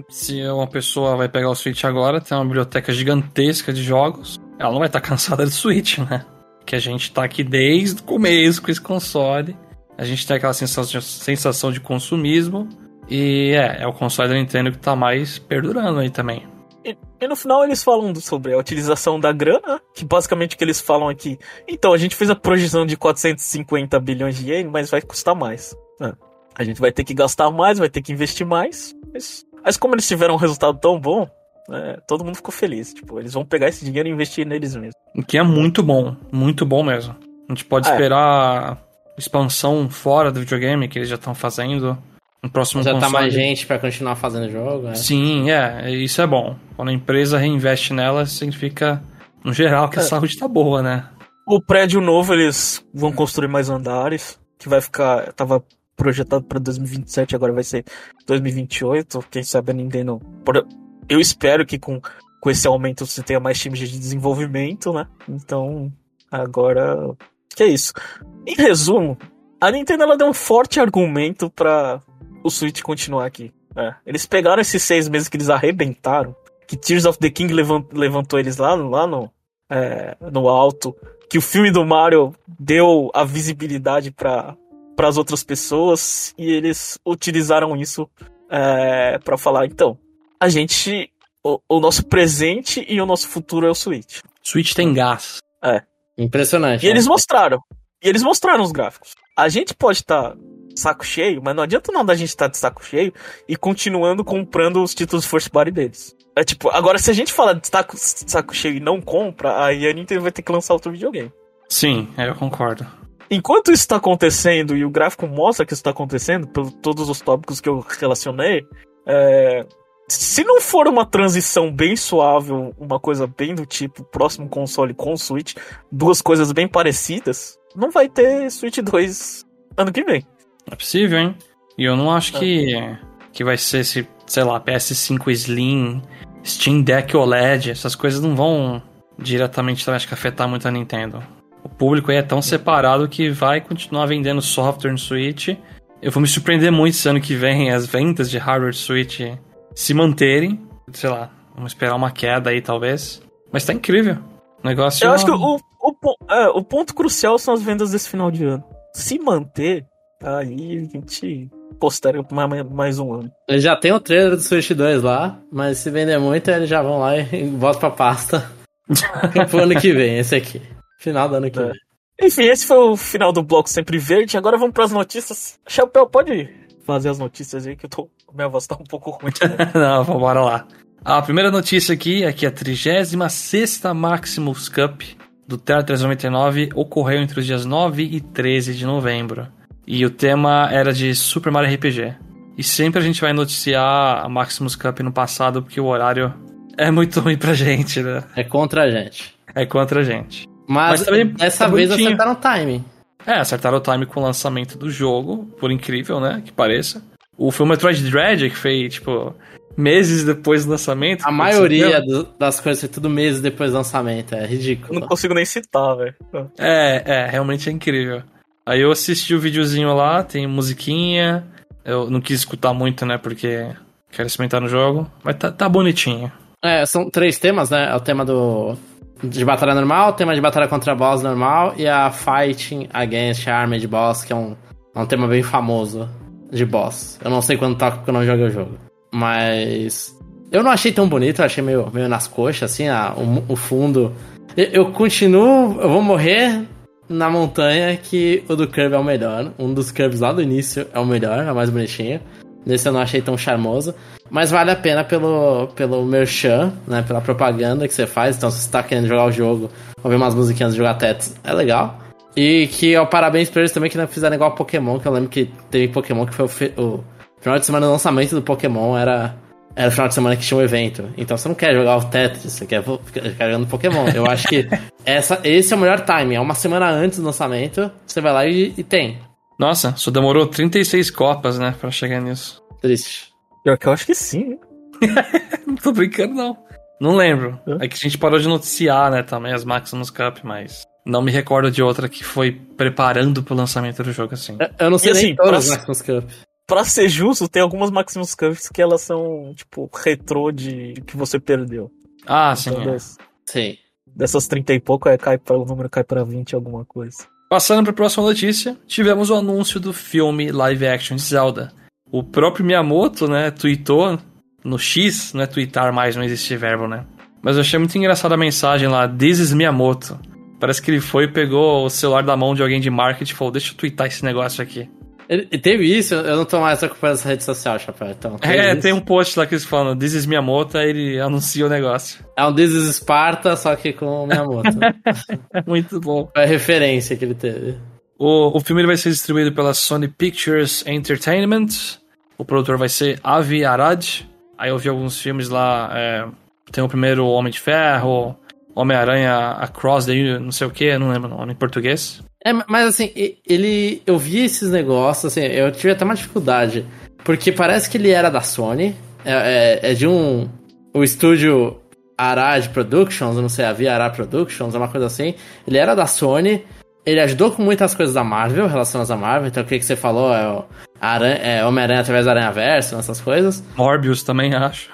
Se uma pessoa vai pegar o Switch agora, tem uma biblioteca gigantesca de jogos, ela não vai estar tá cansada do Switch, né? Que a gente tá aqui desde o começo com esse console. A gente tem aquela sensação, de consumismo. E é, é o console da Nintendo que tá mais perdurando aí também. E, e, no final eles falam sobre a utilização da grana, que basicamente o que eles falam aqui. Então, a gente fez a projeção de 450 bilhões de ienes, mas vai custar mais. É. A gente vai ter que gastar mais, vai ter que investir mais. Mas, mas como eles tiveram um resultado tão bom, é, todo mundo ficou feliz. Tipo, eles vão pegar esse dinheiro e investir neles mesmos. O que é muito bom, muito bom mesmo. A gente pode é. esperar expansão fora do videogame que eles já estão fazendo. No próximo já console. tá mais gente para continuar fazendo jogo. É. Sim, é, isso é bom. Quando a empresa reinveste nela, significa, no geral, que a é. saúde tá boa, né? O prédio novo, eles vão construir mais andares, que vai ficar. Tava projetado para 2027, agora vai ser 2028. Quem sabe a Nintendo. Eu espero que com, com esse aumento você tenha mais times de desenvolvimento, né? Então, agora. Que é isso. Em resumo, a Nintendo ela deu um forte argumento para o Switch continuar aqui. É. Eles pegaram esses seis meses que eles arrebentaram, que Tears of the King levantou eles lá, lá no, é, no alto, que o filme do Mario deu a visibilidade para para as outras pessoas e eles utilizaram isso é, para falar então a gente o, o, nosso presente e o nosso futuro é o Switch. Switch tem gás. É. Impressionante. E né? eles mostraram. E eles mostraram os gráficos. A gente pode estar tá saco cheio, mas não adianta nada a gente estar tá de saco cheio e continuando comprando os títulos first party deles. É tipo, agora se a gente falar de saco, saco cheio e não compra, aí a Nintendo vai ter que lançar outro videogame. Sim, eu concordo. Enquanto isso está acontecendo, e o gráfico mostra que isso está acontecendo, por todos os tópicos que eu relacionei, é, se não for uma transição bem suave, uma coisa bem do tipo próximo console com Switch, duas coisas bem parecidas, não vai ter Switch 2 ano que vem. É possível, hein? E eu não acho é. que, que vai ser esse, sei lá, PS5 Slim, Steam Deck OLED, essas coisas não vão diretamente também acho que afetar muito a Nintendo. O público aí é tão separado que vai continuar vendendo software no Switch Eu vou me surpreender muito se ano que vem as vendas de hardware Switch se manterem. Sei lá, vamos esperar uma queda aí talvez. Mas tá incrível. O negócio. Eu acho que o, o, pon- é, o ponto crucial são as vendas desse final de ano. Se manter, aí a gente posterga por mais, mais um ano. Ele já tem o trailer do Switch 2 lá, mas se vender muito, eles já vão lá e voltam pra pasta pro ano que vem, esse aqui. Final do ano que É. vem. Enfim, esse foi o final do bloco Sempre Verde. Agora vamos pras notícias. Chapéu, pode fazer as notícias aí que eu tô. Minha voz tá um pouco ruim. Não, vambora lá. A primeira notícia aqui é que a 36 Maximus Cup do Terra 399 ocorreu entre os dias 9 e 13 de novembro. E o tema era de Super Mario RPG. E sempre a gente vai noticiar a Maximus Cup no passado porque o horário é muito ruim pra gente, né? É contra a gente. É contra a gente. Mas, Mas também dessa tá vez bonitinho. acertaram o timing. É, acertaram o time com o lançamento do jogo, por incrível, né? Que pareça. O filme Metroid Dread, que foi, tipo, meses depois do lançamento. A maioria do- das coisas foi tudo meses depois do lançamento. É Eu ridículo. não consigo nem citar, velho. É, é, realmente é incrível. Aí eu assisti o videozinho lá, tem musiquinha. Eu não quis escutar muito, né? Porque quero experimentar no jogo. Mas tá, tá bonitinho. É, são três temas, né? É o tema do de batalha normal, tema de batalha contra boss normal e a Fighting Against Armored Boss, que é um, é um tema bem famoso de boss. Eu não sei quando toca porque eu não joguei o jogo. Mas eu não achei tão bonito, eu achei meio, meio nas coxas, assim, a, o, o fundo. Eu, eu continuo, eu vou morrer na montanha que o do Kirby é o melhor. Um dos Kirby's lá do início é o melhor, é o mais bonitinho. Nesse eu não achei tão charmoso. Mas vale a pena pelo, pelo merchan, né? Pela propaganda que você faz. Então, se você tá querendo jogar o jogo, ouvir umas musiquinhas de jogar Tetris, é legal. E que o parabéns pra eles também que não fizeram igual Pokémon, que eu lembro que teve Pokémon que foi o, o final de semana do lançamento do Pokémon era, era o final de semana que tinha um evento. Então você não quer jogar o Tetris, você quer ficar jogando Pokémon. Eu acho que essa, esse é o melhor time. É uma semana antes do lançamento, você vai lá e, e tem. Nossa, só demorou 36 copas, né? Pra chegar nisso. Triste. Pior que eu acho que sim. Não tô brincando, não. Não lembro. Hã? É que a gente parou de noticiar, né, também as Maximus Cup, mas não me recordo de outra que foi preparando pro lançamento do jogo assim. Eu- Eu não sei E nem assim, todas pra- as Maximus Cup. Pra ser justo, tem algumas Maximus Cups que elas são, tipo, retrô de que você perdeu. Ah, sim. Então, é. das- Sim. dessas 30 e pouco, é, cai pra, o número cai pra 20 alguma coisa. Passando para a próxima notícia, tivemos o anúncio do filme live action de Zelda. O próprio Miyamoto, né, tweetou no X, não é tweetar mais, não existe verbo, né? Mas eu achei muito engraçada a mensagem lá, This is Miyamoto. Parece que ele foi, pegou o celular da mão de alguém de marketing e falou, deixa eu tweetar esse negócio aqui. Teve isso, eu não tô mais ocupando essa rede social, Chapéu. Então, É, isso. tem um post lá que eles falam, This is Miyamoto, aí ele anuncia o negócio. É um This is Sparta, só que com Miyamoto. É muito bom. Foi a referência que ele teve. O, o filme vai ser distribuído pela Sony Pictures Entertainment. O produtor vai ser Avi Arad. Aí eu vi alguns filmes lá. é, tem o primeiro Homem de Ferro, Homem-Aranha Across the Universe, não sei o que, não lembro o nome em português. É, mas assim, ele. Eu vi esses negócios, assim, eu tive até uma dificuldade. Porque parece que ele era da Sony. É, é- é de um. O estúdio Arad Productions, não sei, a Via Arad Productions, é uma coisa assim. Ele era da Sony. Ele ajudou com muitas coisas da Marvel, relacionadas à Marvel. Então o que, que você falou é o Aranha- é Homem-Aranha através do Aranha Verso, essas coisas. Morbius também, acho.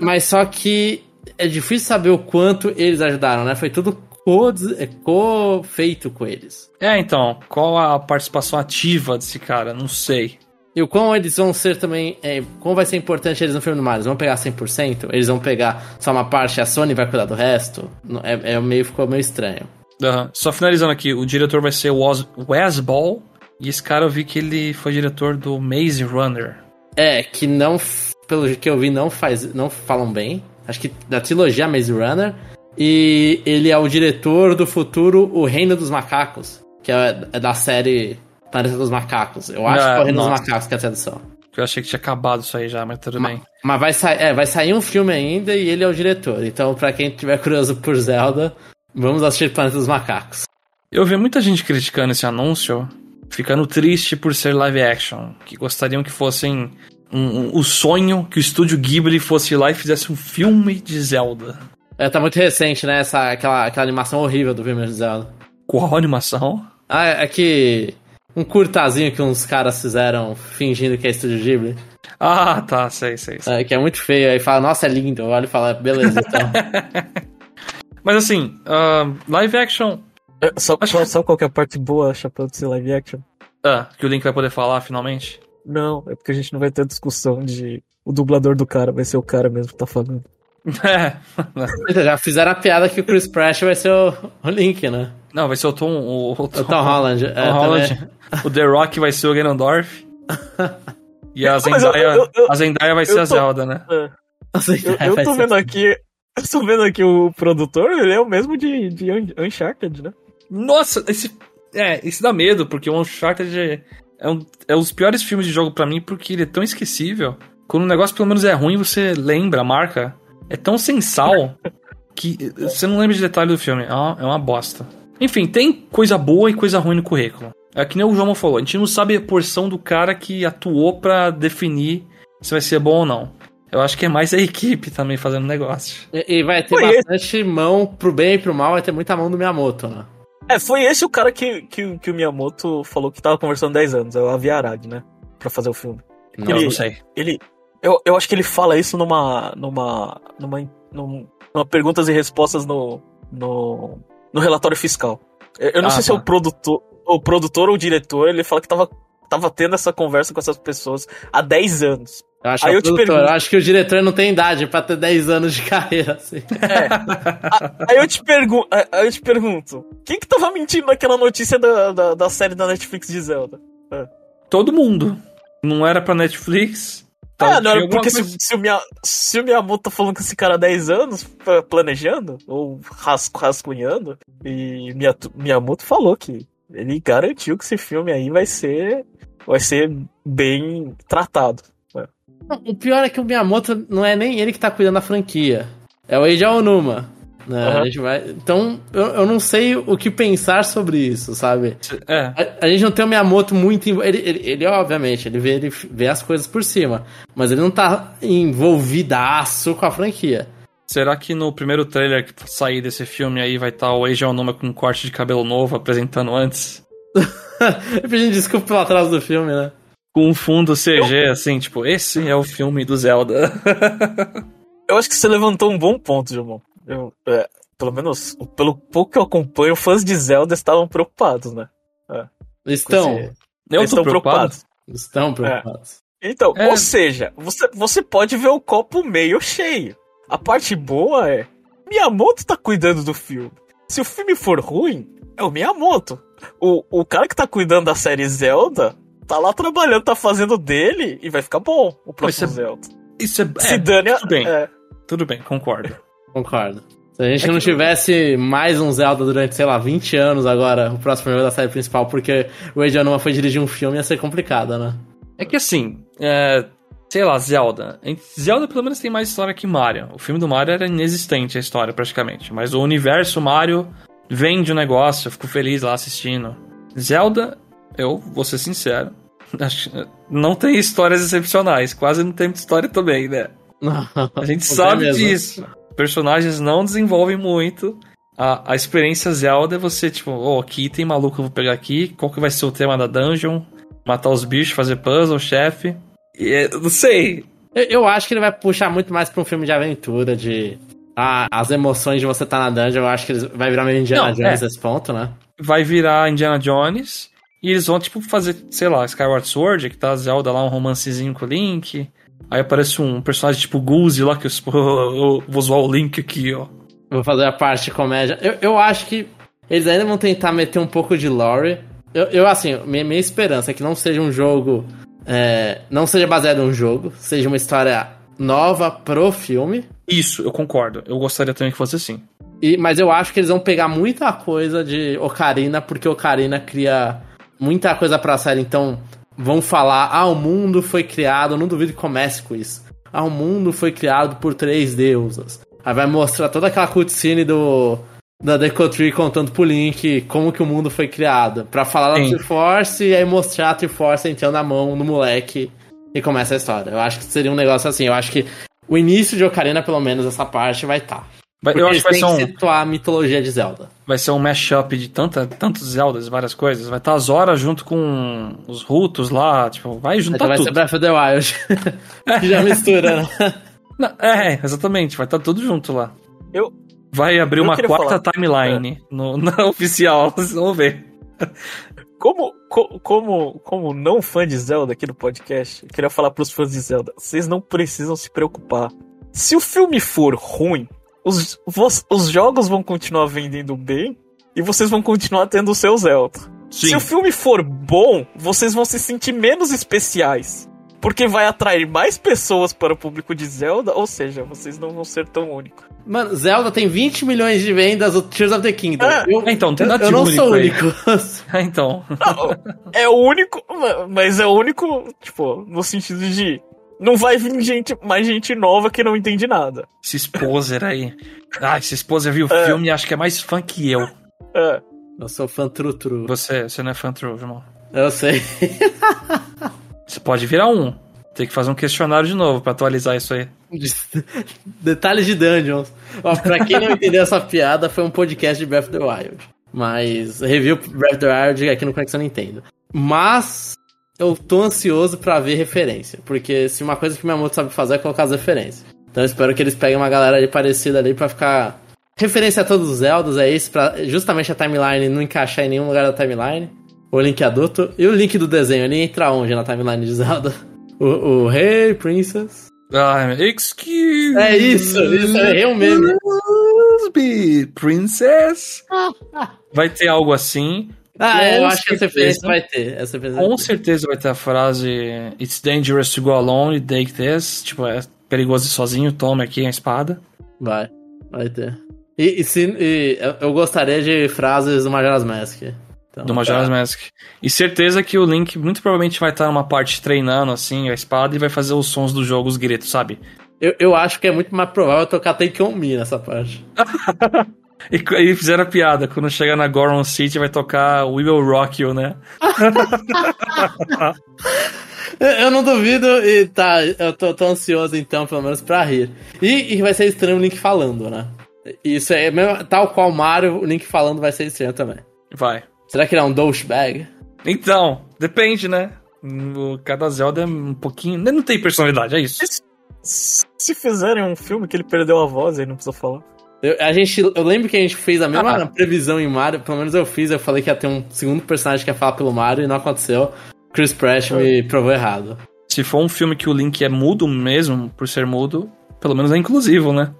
Mas só que é difícil saber o quanto eles ajudaram, né? Foi tudo co- é, co-feito com eles. é, então, qual a participação ativa desse cara? Não sei. E o quão eles vão ser também. É, como vai ser importante eles no filme do Mario? Eles vão pegar 100%? Eles vão pegar só uma parte e a Sony vai cuidar do resto? É, é meio, ficou meio estranho. Aham. Só finalizando aqui, o diretor vai ser o Wes, Wes Ball. E esse cara eu vi que ele foi diretor do Maze Runner. É, que não. Pelo que eu vi, não, faz, não falam bem. Acho que da trilogia Maze Runner. E ele é o diretor do futuro O Reino dos Macacos. Que é, é da série Planeta dos Macacos. Eu acho Ah, que é o Reino nossa. dos Macacos que é a tradução. Eu achei que tinha acabado isso aí já, mas tudo bem. Mas vai, sa é, vai sair um filme ainda e ele é o diretor. Então, pra quem tiver curioso por Zelda, vamos assistir Planeta dos Macacos. Eu vi muita gente criticando esse anúncio, ficando triste por ser live action, que gostariam que fossem um, um- o sonho que o estúdio Ghibli fosse lá e fizesse um filme de Zelda. É, tá muito recente, né? Essa, aquela, aquela animação horrível do filme de Zelda. Qual animação? Ah, é que um curtazinho que uns caras fizeram fingindo que é Estúdio Ghibli. Ah, tá, sei, sei. sei. É, que é muito feio. Aí fala, nossa, é lindo. Eu olho e falo, beleza, então. Mas assim, ah, live action. É, Só, Acho só, sabe qual que é a parte boa, Chapéu, de ser live action? Ah, que o Link vai poder falar finalmente. Não, é porque a gente não vai ter discussão de. O dublador do cara vai ser o cara mesmo que tá falando. É. Então, Já fizeram a piada que o Chris Pratt vai ser o, o Link, né? Não, vai ser o Tom. O, o O Tom Holland. É, Tom Holland. O The Rock vai ser o Ganondorf. E a Zendaya, eu- eu- a Zendaya vai ser eu a tô- Zelda, né? É. Eu, eu tô vendo aqui. Eu tô vendo aqui o produtor, ele é o mesmo de, de Un- Uncharted, né? Nossa, esse. É, isso dá medo, porque o Uncharted é, é um, é um dos piores filmes de jogo pra mim, porque ele é tão esquecível. Quando o negócio pelo menos é ruim, você lembra, marca. É tão sem sal que você não lembra de detalhe do filme. É uma, é uma bosta. Enfim, tem coisa boa e coisa ruim no currículo. É que nem o João falou, a gente não sabe a porção do cara que atuou pra definir se vai ser bom ou não. Eu acho que é mais a equipe também fazendo negócio. E, e vai ter Foi esse. bastante mão pro bem e pro mal, vai ter muita mão do Miyamoto, né? É, foi esse o cara que, que, que o Miyamoto falou que tava conversando 10 anos, é o Avi Arad, né? Pra fazer o filme. Eu Ele- não sei. Ele. Eu, eu acho que ele fala isso numa. numa. numa. num- numa perguntas e respostas no. no. no relatório fiscal. Eu, eu não Ah, sei se é tá. o produtor. O produtor ou o diretor, ele fala que tava, tava tendo essa conversa com essas pessoas há 10 anos. Eu acho Aí que é eu o te pergunto- eu acho que o diretor não tem idade pra ter 10 anos de carreira, assim. Aí eu te, pergun aí eu te pergunto: quem que tava mentindo naquela notícia da, da, da série da Netflix de Zelda? Todo mundo. Não era pra Netflix. Ah, Tá, não, tinha alguma porque se, coisa- se, o Mia, se o Miyamoto tá falando com esse cara há 10 anos, planejando, ou ras, rascunhando, e Mia- Miyamoto falou que ele garantiu que esse filme aí vai ser, vai ser bem tratado. Não, O pior é que o Miyamoto não é nem ele que tá cuidando da franquia. É o Eiji Aonuma. Né? Gente vai... Então, eu, eu não sei o que pensar sobre isso, sabe? É. A, a gente não tem o Miyamoto muito. Ele, ele, ele, obviamente, ele vê, ele vê as coisas por cima. Mas ele não tá envolvidaço com a franquia. Será que no primeiro trailer que sair desse filme aí vai estar o Eiji Onuma com um corte de cabelo novo apresentando antes? Eu pedi desculpa pelo atraso do filme, né? Com um fundo CG, assim, tipo, esse é o filme do Zelda. Eu acho que você levantou um bom ponto, Gilmão. Eu, é, pelo menos, pelo pouco que eu acompanho, fãs de Zelda estavam preocupados, né? Estão. Esse- Eu tô estão preocupado. preocupados. Estão preocupados. Então, É. ou seja, você, você pode ver o copo meio cheio. A parte boa é. Miyamoto tá cuidando do filme. Se o filme for ruim, é o Miyamoto. O, o cara que tá cuidando da série Zelda tá lá trabalhando, tá fazendo dele e vai ficar bom o próximo Isso é- Zelda. Isso é. Se é, dane a- tudo bem. é. Tudo bem, concordo. Concordo. Se a gente não tivesse mais um Zelda durante, sei lá, 20 anos agora, o próximo jogo da série principal, porque o Eiji Aonuma foi dirigir um filme, ia ser complicado, né? É que assim, é, sei lá, Zelda. Zelda pelo menos tem mais história que Mario. O filme do Mario era inexistente a história praticamente. Mas o universo Mario vende o negócio, eu fico feliz lá assistindo. Zelda, eu vou ser sincero, não tem histórias excepcionais. Quase não tem muita história também, né? A gente Não sabe disso. Personagens não desenvolvem muito. A, a experiência Zelda é você, tipo, oh, que item maluco eu vou pegar aqui? Qual que vai ser o tema da dungeon? Matar os bichos, fazer puzzle, chefe. É- não sei. Eu, eu acho que ele vai puxar muito mais pra um filme de aventura, de. Ah, as emoções de você estar na dungeon, eu acho que ele vai virar meio Indiana Não, Jones é. nesse ponto, né? Vai virar Indiana Jones. E eles vão, tipo, fazer, sei lá, Skyward Sword, que tá a Zelda lá, um romancezinho com o Link. Aí aparece um personagem tipo Goose lá, que eu, eu vou zoar o Link aqui, ó. Vou fazer a parte de comédia. Eu, eu acho que eles ainda vão tentar meter um pouco de lore. Eu, eu assim, minha, minha esperança é que não seja um jogo. é, não seja baseado em um jogo, seja uma história nova pro filme. Isso, eu concordo. Eu gostaria também que fosse assim. E, mas eu acho que eles vão pegar muita coisa de Ocarina, porque Ocarina cria muita coisa pra série. Então, vão falar: ah, o mundo foi criado. eu Não duvido que comece com isso. Ah, o mundo foi criado por três deusas. Aí vai mostrar toda aquela cutscene do. Da Deco Tree contando pro Link como que o mundo foi criado. Pra falar da Sim. Triforce e aí mostrar a Triforce entrando a mão no moleque e começa a história. Eu acho que seria um negócio assim. Eu acho que o início de Ocarina, pelo menos, essa parte vai estar. Vai- Porque eu acho que vai ser um, que situar a mitologia de Zelda. vai ser um mashup de tanta, tantos Zeldas, várias coisas. Vai estar as horas junto com os Rutos lá, tipo, vai juntar Então vai tudo. ser Breath of the Wild. que já mistura, né? Não, é, exatamente, vai estar tudo junto lá. Eu, Vai abrir Eu uma quarta falar. timeline no, na oficial, vocês vão ver. como, co- como, como não fã de Zelda aqui no podcast, eu queria falar pros fãs de Zelda: vocês não precisam se preocupar. Se o filme for ruim, os, vos- os jogos vão continuar vendendo bem e vocês vão continuar tendo o seu Zelda. Se o filme for bom, vocês vão se sentir menos especiais. Porque vai atrair mais pessoas para o público de Zelda, ou seja, vocês não vão ser tão únicos. Mano, Zelda tem 20 milhões de vendas, o Tears of the Kingdom. É, eu, então, não tem eu, não único sou aí. único. então. É o único, mas é o único, tipo, no sentido de. Não vai vir gente, mais gente nova que não entende nada. Esse Sposer aí. Ah, esse Sposer viu o É. filme e acha que é mais fã que eu. É. eu sou fã trutru. Você, você não é fã true, irmão. Eu sei. Você pode virar um. Tem que fazer um questionário de novo pra atualizar isso aí. Detalhes de Dungeons. Ó, pra quem não entendeu essa piada, foi um podcast de Breath of the Wild. Mas, review Breath of the Wild aqui no Conexão Nintendo. Mas, eu tô ansioso pra ver referência. Porque se uma coisa que minha moto sabe fazer é colocar as referências. Então eu espero que eles peguem uma galera ali parecida ali pra ficar... Referência a todos os Zeldas, é isso, pra justamente a timeline não encaixar em nenhum lugar da timeline. O link adulto. E o link do desenho, ele entra onde na timeline de Zelda? O, o Hey, Princess. Ah, excuse É isso, isso, eu errei um meme. me, princess. Vai ter algo assim. Ah, Com é, eu acho que essa certeza. referência vai ter. Essa referência Com vai ter. certeza vai ter a frase It's dangerous to go alone, take this. Tipo, é perigoso ir sozinho, tome aqui a espada. Vai, vai ter. E, e se, e eu- gostaria de frases do Majora's Mask. Então, Do Majora's Mask. E certeza que o Link muito provavelmente vai estar numa parte treinando, assim, a espada e vai fazer os sons do jogo, os gritos, sabe? Eu, eu acho que é muito mais provável tocar Take On Me nessa parte. E, e fizeram a piada, quando chegar na Goron City vai tocar We Will Rock You, né? Eu, não duvido e tá, eu tô, tô ansioso então, pelo menos pra rir. E, e vai ser estranho o Link falando, né? Isso é mesmo, tal qual Mario, o Link falando vai ser estranho também. Vai. Será que ele é um douchebag? Então, depende, né? O, cada Zelda é um pouquinho. Não tem personalidade, é isso. Se se fizerem um filme que ele perdeu a voz, aí não precisa falar. Eu, a gente, eu lembro que a gente fez a mesma Ah. previsão em Mario, pelo menos eu fiz, eu falei que ia ter um segundo personagem que ia falar pelo Mario e não aconteceu. Chris Pratt me provou errado. Se for um filme que o Link é mudo mesmo, por ser mudo, pelo menos é inclusivo, né?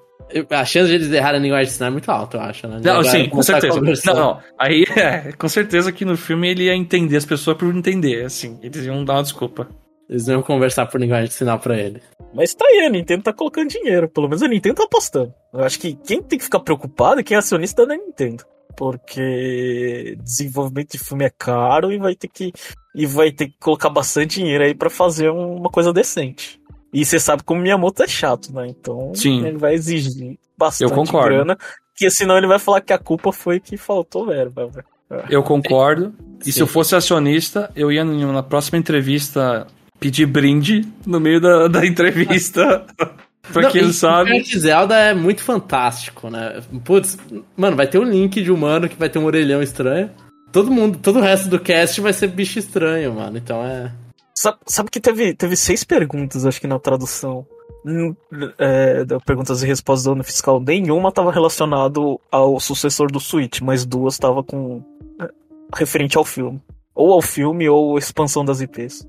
A chance de eles errarem a linguagem de sinal é muito alta, eu acho, né? Não, sim, com certeza. Não, não. Aí, é, com certeza que no filme ele ia entender as pessoas por entender, assim. Eles iam dar uma desculpa. Eles iam conversar por linguagem de sinal pra ele. Mas tá aí, a Nintendo tá colocando dinheiro. Pelo menos a Nintendo tá apostando. Eu acho que quem tem que ficar preocupado é quem é acionista da Nintendo. Porque desenvolvimento de filme é caro e vai ter que. E vai ter que colocar bastante dinheiro aí pra fazer uma coisa decente. E você sabe como Miyamoto é chato, né? Então Sim. ele vai exigir bastante Eu concordo. grana. Porque senão ele vai falar que a culpa foi que faltou verba. velho. Eu concordo. E se Sim. eu fosse acionista, eu ia na próxima entrevista pedir brinde no meio da, da entrevista. pra Não, quem não sabe. que Zelda é muito fantástico, né? Putz, mano, vai ter um link de humano que vai ter um orelhão estranho. Todo mundo, todo o resto do cast vai ser bicho estranho, mano. Então é. Sabe, sabe que teve, teve seis perguntas, acho que na tradução. Hum, É, da perguntas e respostas do ano fiscal. Nenhuma estava relacionado ao sucessor do Switch, mas duas estava com. é, referente ao filme. Ou ao filme ou expansão das IPs.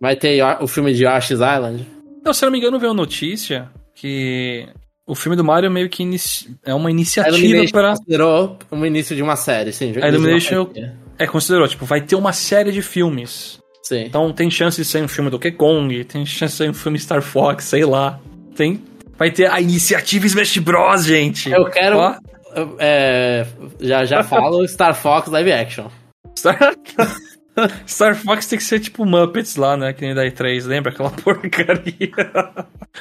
Vai ter o filme de Yoshi's Island. Não, se eu não me engano, veio a notícia que o filme do Mario meio que inici- é uma iniciativa para considerou o início de uma série, sim. A Illumination- É, considerou, tipo, vai ter uma série de filmes. Sim. Então tem chance de ser um filme do Donkey Kong, tem chance de ser um filme Star Fox, sei lá. Tem. Vai ter a iniciativa Smash Bros, gente. Eu quero. Ó, é, já já falo Star Fox live action. Star... Star Fox tem que ser tipo Muppets lá, né? Que nem da E3, lembra aquela porcaria?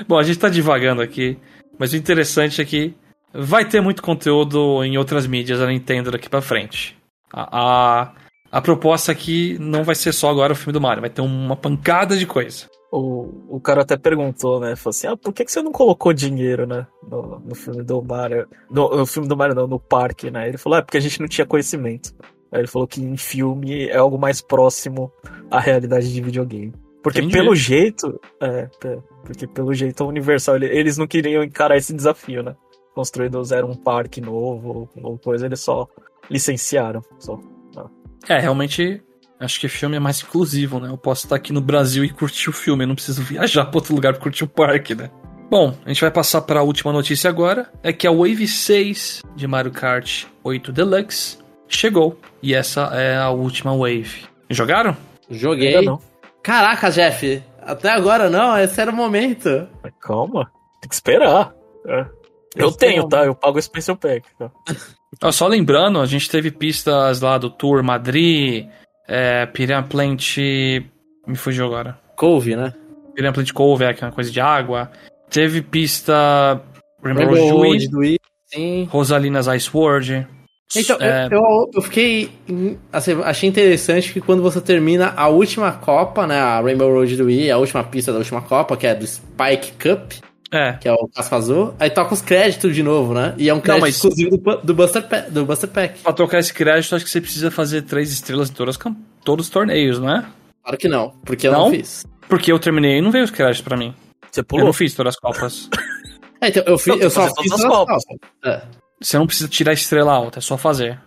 Bom, a gente tá divagando aqui, mas o interessante é que vai ter muito conteúdo em outras mídias da Nintendo daqui pra frente. A, a, a proposta aqui não vai ser só agora o filme do Mario, vai ter uma pancada de coisa. O, o cara até perguntou, né? Falou assim: ah, por que, que você não colocou dinheiro, né? No, no filme do Mario. No, no filme do Mario, não, no parque, né? Ele falou: é porque a gente não tinha conhecimento. Aí ele falou que em filme é algo mais próximo à realidade de videogame. Porque Entendi. pelo jeito. É, pe- porque pelo jeito a Universal, ele- eles não queriam encarar esse desafio, né? Construir do zero um parque novo ou, coisa, eles só licenciaram. Só. É, realmente, acho que filme é mais inclusivo, né? Eu posso estar aqui no Brasil e curtir o filme, eu não preciso viajar pra outro lugar pra curtir o parque, né? Bom, a gente vai passar para a última notícia agora, é que a Wave 6 de Mario Kart 8 Deluxe chegou, e essa é a última Wave. Jogaram? Joguei. Ainda não. Caraca, Jeff, até agora não, esse era o momento. Mas calma, tem que esperar. É. Eu Mas tenho, calma. tá? Eu pago o Special Pack. Tá? Só lembrando, a gente teve pistas lá do Tour Madrid, é, Piranha Plant... Me fugiu agora. Couve, né? Piranha Plant Cove, é, que é uma coisa de água. Teve pista Rainbow, Rainbow Road sim. Rosalina's Ice World. Então, É, eu, eu, eu fiquei. Assim, achei interessante que quando você termina a última Copa, né? A Rainbow Road do Wii, a última pista da última Copa, que é do Spike Cup, é, que é o casco azul, aí toca os créditos de novo, né? E é um crédito mas- exclusivo do, do, Buster Pa- do Buster Pack. pra trocar esse crédito, acho que você precisa fazer três estrelas em todas, todos os torneios, não é? Claro que não, porque eu não, Não? fiz. Porque eu terminei e não veio os créditos pra mim. Você Eu pulou? não fiz todas as copas. É, então, eu, fiz, Não, eu só fiz todas as todas Copas. É. Você não precisa tirar a estrela alta, é só fazer.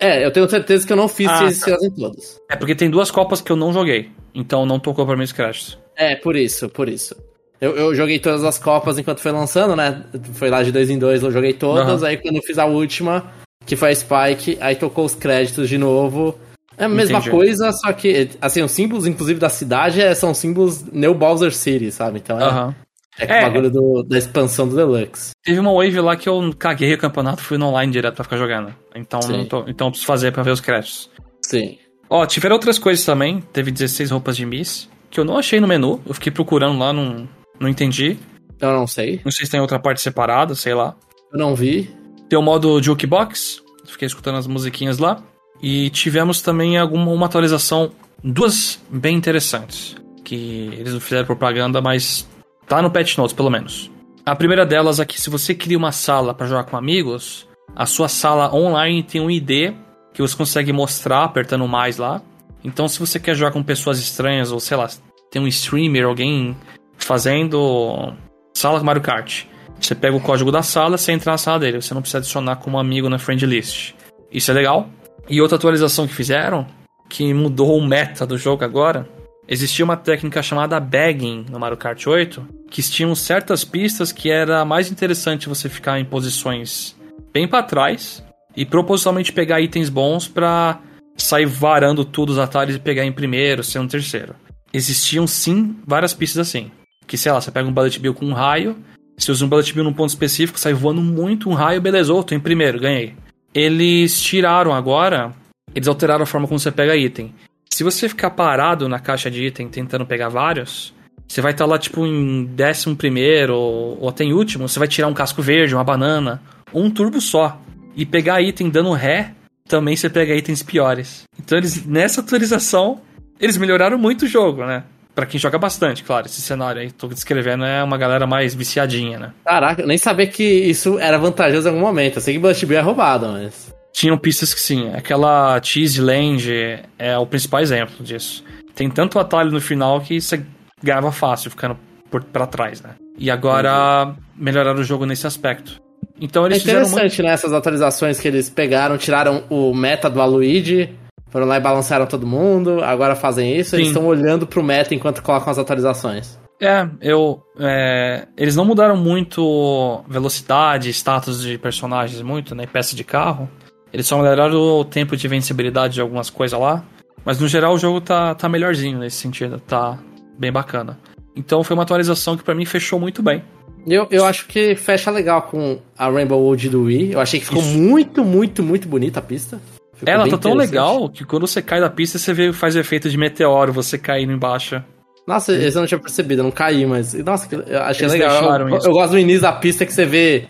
É, eu tenho certeza que eu não fiz Ah, três tá. estrelas em todas. É porque tem duas copas que eu não joguei. Então não tocou pra mim os créditos. É, por isso, por isso. Eu, eu joguei todas as copas enquanto foi lançando, né? Foi lá de dois em dois, eu joguei todas. Aham. Aí quando eu fiz a última, que foi a Spike, aí tocou os créditos de novo. É a mesma Entendi. coisa, só que, assim, os símbolos, inclusive, da cidade é- são símbolos New Bowser City, sabe? Então é, Aham. É, É. o bagulho do- da expansão do Deluxe. Teve uma wave lá que eu caguei o campeonato fui no online direto pra ficar jogando. Então, tô, então eu preciso fazer pra ver os créditos. Sim. Ó, tiveram outras coisas também. Teve 16 roupas de Miss, que eu não achei no menu. Eu fiquei procurando lá, não, não entendi. Eu não sei. Não sei se tem outra parte separada, sei lá. Eu não vi. Tem o modo Jukebox, fiquei escutando as musiquinhas lá. E tivemos também alguma uma atualização, duas bem interessantes, que eles não fizeram propaganda, mas tá no Patch Notes pelo menos. A primeira delas é que se você cria uma sala para jogar com amigos, a sua sala online tem um ID que você consegue mostrar apertando mais lá. Então se você quer jogar com pessoas estranhas ou sei lá, tem um streamer, alguém fazendo sala Mario Kart. Você pega o código da sala, você entra na sala dele. Você não precisa adicionar como amigo na friend list. Isso é legal. E outra atualização que fizeram, que mudou o meta do jogo agora, existia uma técnica chamada bagging no Mario Kart 8, que tinham certas pistas que era mais interessante você ficar em posições bem para trás e propositalmente pegar itens bons pra sair varando tudo os atalhos e pegar em primeiro, segundo, terceiro. Existiam sim várias pistas assim. Que sei lá, você pega um Bullet Bill com um raio, se usa um Bullet Bill num ponto específico, sai voando muito um raio, beleza, tô em primeiro, ganhei. Eles tiraram agora, eles alteraram a forma como você pega item. Se você ficar parado na caixa de item tentando pegar vários, você vai estar lá tipo em décimo primeiro ou, até em último, você vai tirar um casco verde, uma banana, um turbo só. E pegar item dando ré, também você pega itens piores. Então eles, nessa atualização, eles melhoraram muito o jogo, né? Pra quem joga bastante, claro. Esse cenário aí, tô descrevendo, é uma galera mais viciadinha, né? Caraca, eu nem sabia que isso era vantajoso em algum momento. Eu sei que Bullet Bill é roubado, mas. Tinham pistas que sim. Aquela Cheese Land é o principal exemplo disso. Tem tanto atalho no final que você ganhava fácil ficando por, pra trás, né? E agora melhoraram o jogo nesse aspecto. Então É eles muito... interessante, né? Essas atualizações que eles pegaram, tiraram o meta do Aluigi, foram lá e balancearam todo mundo, agora fazem isso, eles estão olhando pro meta enquanto colocam as atualizações. É, eu. é, eles não mudaram muito velocidade, status de personagens, muito, né? Peça de carro. Eles só melhoraram o tempo de vencibilidade de algumas coisas lá. Mas no geral o jogo tá, tá melhorzinho nesse sentido, tá bem bacana. Então foi uma atualização que pra mim fechou muito bem. Eu, eu acho que fecha legal com a Rainbow Road do Wii. Eu achei que ficou Isso. muito, muito, muito bonita a pista. Ficou Ela bem tá tão legal que quando você cai da pista, você vê, faz o efeito de meteoro, você caindo embaixo. Nossa, esse eu não tinha percebido, eu não caí, mas. Nossa, eu achei Eles legal. Eu, eu gosto do início da pista que você vê.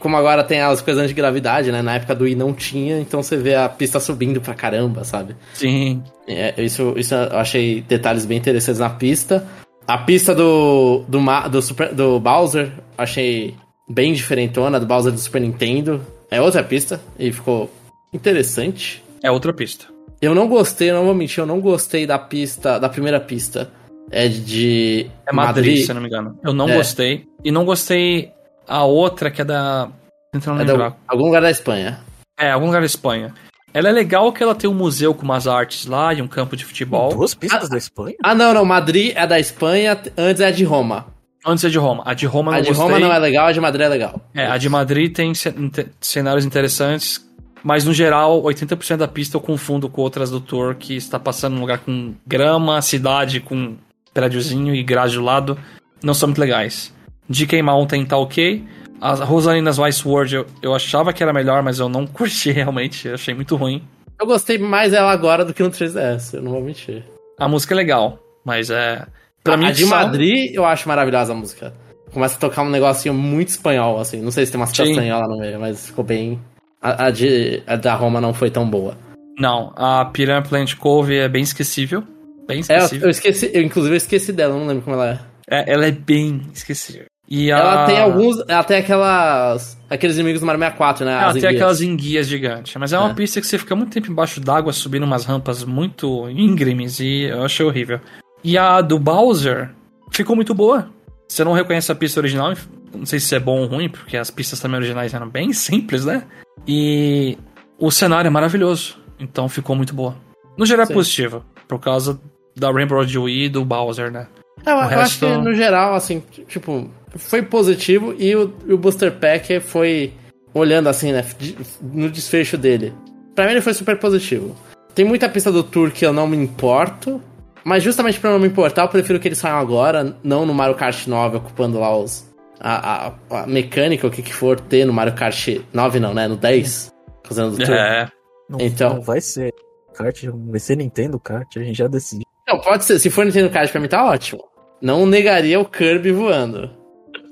Como agora tem as coisas de gravidade, né? Na época do Wii não tinha, então você vê a pista subindo pra caramba, sabe? Sim. É, isso, isso eu achei detalhes bem interessantes na pista. A pista do, do, do, Super, do Bowser, achei bem diferentona, do Bowser do Super Nintendo. É outra pista e ficou interessante. É outra pista. Eu não gostei, não vou mentir, eu não gostei da pista, da primeira pista. É de É Madrid, se eu não me engano. Eu não É. gostei. E não gostei a outra que é da. Tentando É lembrar. da, algum lugar da Espanha. É, algum lugar da Espanha. Ela é legal que ela tem um museu com umas artes lá e um campo de futebol. Duas pistas da Espanha? Ah, não, não. Madrid é da Espanha, antes é a de Roma. Antes é de Roma. A de Roma eu A não de gostei. Roma não é legal, a de Madrid é legal. É, a de Madrid tem cenários interessantes, mas no geral, 80% da pista eu confundo com outras do Tour, que está passando num lugar com grama, cidade com prédiozinho e grade do lado. Não são muito legais. DK Mountain tá ok. As Rosalinas Vice World eu, eu achava que era melhor, mas eu não curti realmente. Eu achei muito ruim. Eu gostei mais dela agora do que no 3DS, eu não vou mentir. A música é legal, mas é. Pra a, mim, a de só- Madrid, eu acho maravilhosa a música. Começa a tocar um negocinho muito espanhol, assim. Não sei se tem umas Sim. castanholas no meio, mas ficou bem. A, a de, a da Roma não foi tão boa. Não, a Piranha Plant Cove é bem esquecível. Bem É, eu, esquecível. eu esqueci, eu, inclusive eu esqueci dela, não lembro como ela é. É, ela é bem esquecível. E a... Ela tem alguns. Ela tem aquelas. Aqueles inimigos do Mario 64, né? Ela tem enguias. aquelas enguias gigantes. Mas é uma É. pista que você fica muito tempo embaixo d'água subindo umas rampas muito íngremes e eu achei horrível. E a do Bowser ficou muito boa. Você não reconhece a pista original, não sei se é bom ou ruim, porque as pistas também originais eram bem simples, né? E o cenário é maravilhoso, então ficou muito boa. No geral é positivo, por causa da Rainbow Road Wii e do Bowser, né? É, eu, eu acho resto- que no geral, assim, tipo, foi positivo e o, o Booster Pack foi olhando assim, né, no desfecho dele. Pra mim ele foi super positivo. Tem muita pista do Tour que eu não me importo, mas justamente pra eu não me importar, eu prefiro que eles saiam agora, não no Mario Kart 9 ocupando lá os. A, a, a mecânica, o que que for ter no Mario Kart 9, não, né? No 10, fazendo do Tour. É, Não, Então. não vai ser kart, vai ser Nintendo kart, a gente já decidiu. Não, pode ser. Se for Nintendo Kart pra mim tá ótimo. Não negaria o Kirby voando.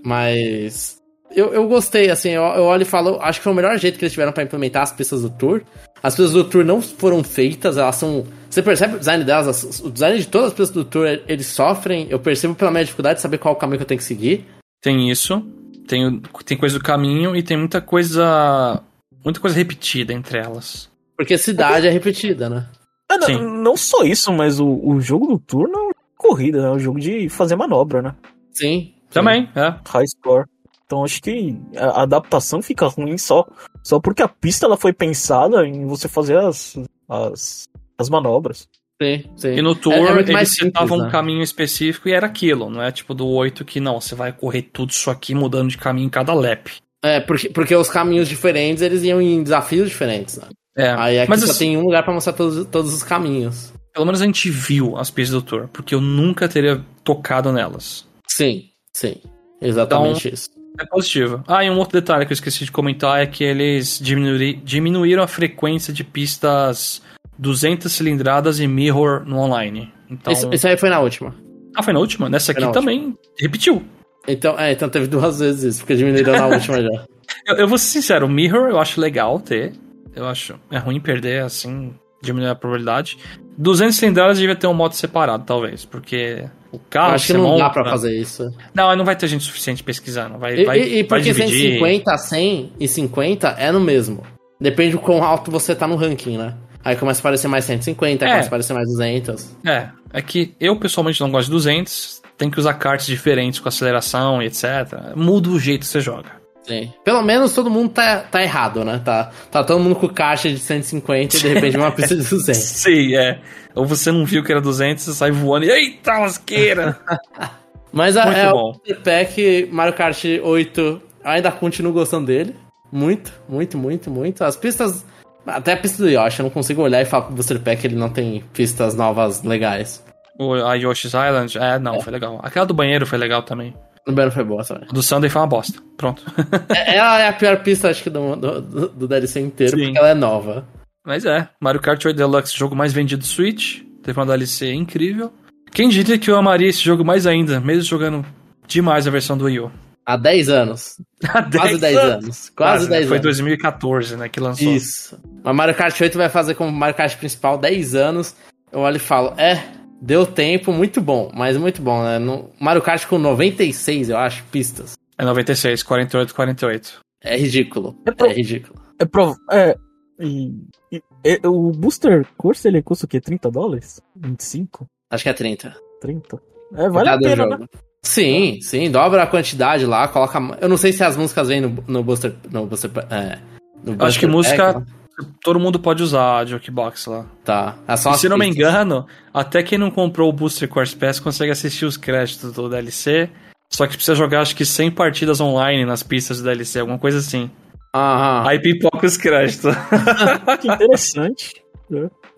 Mas. Eu, eu gostei, assim, eu, eu olho e falo, acho que foi o melhor jeito que eles tiveram pra implementar as pistas do Tour. As pistas do Tour não foram feitas, elas são. Você percebe o design delas, as- o design de todas as pistas do Tour, eles sofrem. Eu percebo pela minha dificuldade de saber qual o caminho que eu tenho que seguir. Tem isso. Tem, tem coisa do caminho e tem muita coisa. Muita coisa repetida entre elas. Porque cidade é repetida, né? Ah, não, não só isso, mas o, o jogo do turno é corrida, né? É um jogo de fazer manobra, né? Sim. Também, é. High score. Então acho que a adaptação fica ruim só, só porque a pista ela foi pensada em você fazer as, as, as manobras. Sim, sim. E no tour, É- é eles simples, setavam um né? caminho específico e era aquilo, não é tipo do 8 que não, você vai correr tudo isso aqui mudando de caminho em cada lap. É, porque, porque os caminhos diferentes, eles iam em desafios diferentes, né? É, Aí aqui mas só assim, tem um lugar pra mostrar todos, todos os caminhos. pelo menos a gente viu as pistas do tour, porque eu nunca teria tocado nelas. Sim, sim. Exatamente Então- isso. É positivo. Ah, e um outro detalhe que eu esqueci de comentar é que eles diminui- diminuíram a frequência de pistas 200 cilindradas e mirror no online. Então, Esse, esse aí foi na última. ah, foi na última? Nessa Foi aqui também repetiu. Então, é, então teve duas vezes isso, porque diminuíram na última já. Eu, eu vou ser sincero, o Mirror eu acho legal ter. Eu acho. É ruim perder, assim, diminuir a probabilidade. 200 cilindradas devia ter um modo separado, talvez, porque o carro. Eu acho que não dá monta- pra fazer isso. Não, não vai ter gente suficiente pesquisando. Vai, E, vai, e- vai porque dividir. 150, 100 e 50 é no mesmo. Depende do quão alto você tá no ranking, né? Aí começa a aparecer mais 150, aí É. começa a aparecer mais 200. É, é que eu pessoalmente não gosto de 200. Tem que usar cartas diferentes com aceleração e etc. Muda o jeito que você joga. Sim. Pelo menos todo mundo tá, tá errado, né? Tá, tá todo mundo com caixa de 150 e de repente uma pista de 200. Sim, é. Ou você não viu que era 200, você sai voando e. Eita, lasqueira! Mas a, é, bom. o Pack Mario Kart 8 ainda continuo gostando dele. Muito, muito, muito, muito. As pistas. Até a pista do Yoshi, eu não consigo olhar e falar que o Booster Pack ele não tem pistas novas legais. o, a Yoshi's Island, é, não, foi legal. Aquela do banheiro foi legal também. No Banner foi boa também. Do Sunday foi uma bosta. Pronto. É- Ela é a pior pista, acho que, do, do, do- DLC inteiro, Sim. porque ela é nova. Mas é, Mario Kart 8 Deluxe, jogo mais vendido do Switch. Teve uma DLC incrível. Quem diria que eu amaria esse jogo mais ainda, mesmo jogando demais a versão do Wii U. Há 10 anos. Há Quase 10 anos. Quase né? 10 Foi anos. 2014, né, que lançou. Isso. Mas Mario Kart 8 vai fazer como Mario Kart principal 10 anos. Eu olho e falo, é, Deu tempo, muito bom, mas muito bom, né? No Mario Kart com 96, eu acho, pistas. É 96, 48, 48. É ridículo. É pro- É ridículo. É, prov... é, e, e- e- o Booster Course ele custa o quê? 30 dólares? 25? Acho que é 30. 30? É, vale a Cada pena, jogo. né? Sim, sim, dobra a quantidade lá, coloca. Eu não sei se as músicas vêm no, no Booster. No Booster é, no Acho que Booster música- Pack, né? Todo mundo pode usar a Jukebox lá. Tá. É E se não me engano, até quem não comprou o Booster Course Pass consegue assistir os créditos do DLC. Só que precisa jogar acho que 100 partidas online nas pistas do DLC, alguma coisa assim. Aham. Aí pipoca os créditos. Que interessante.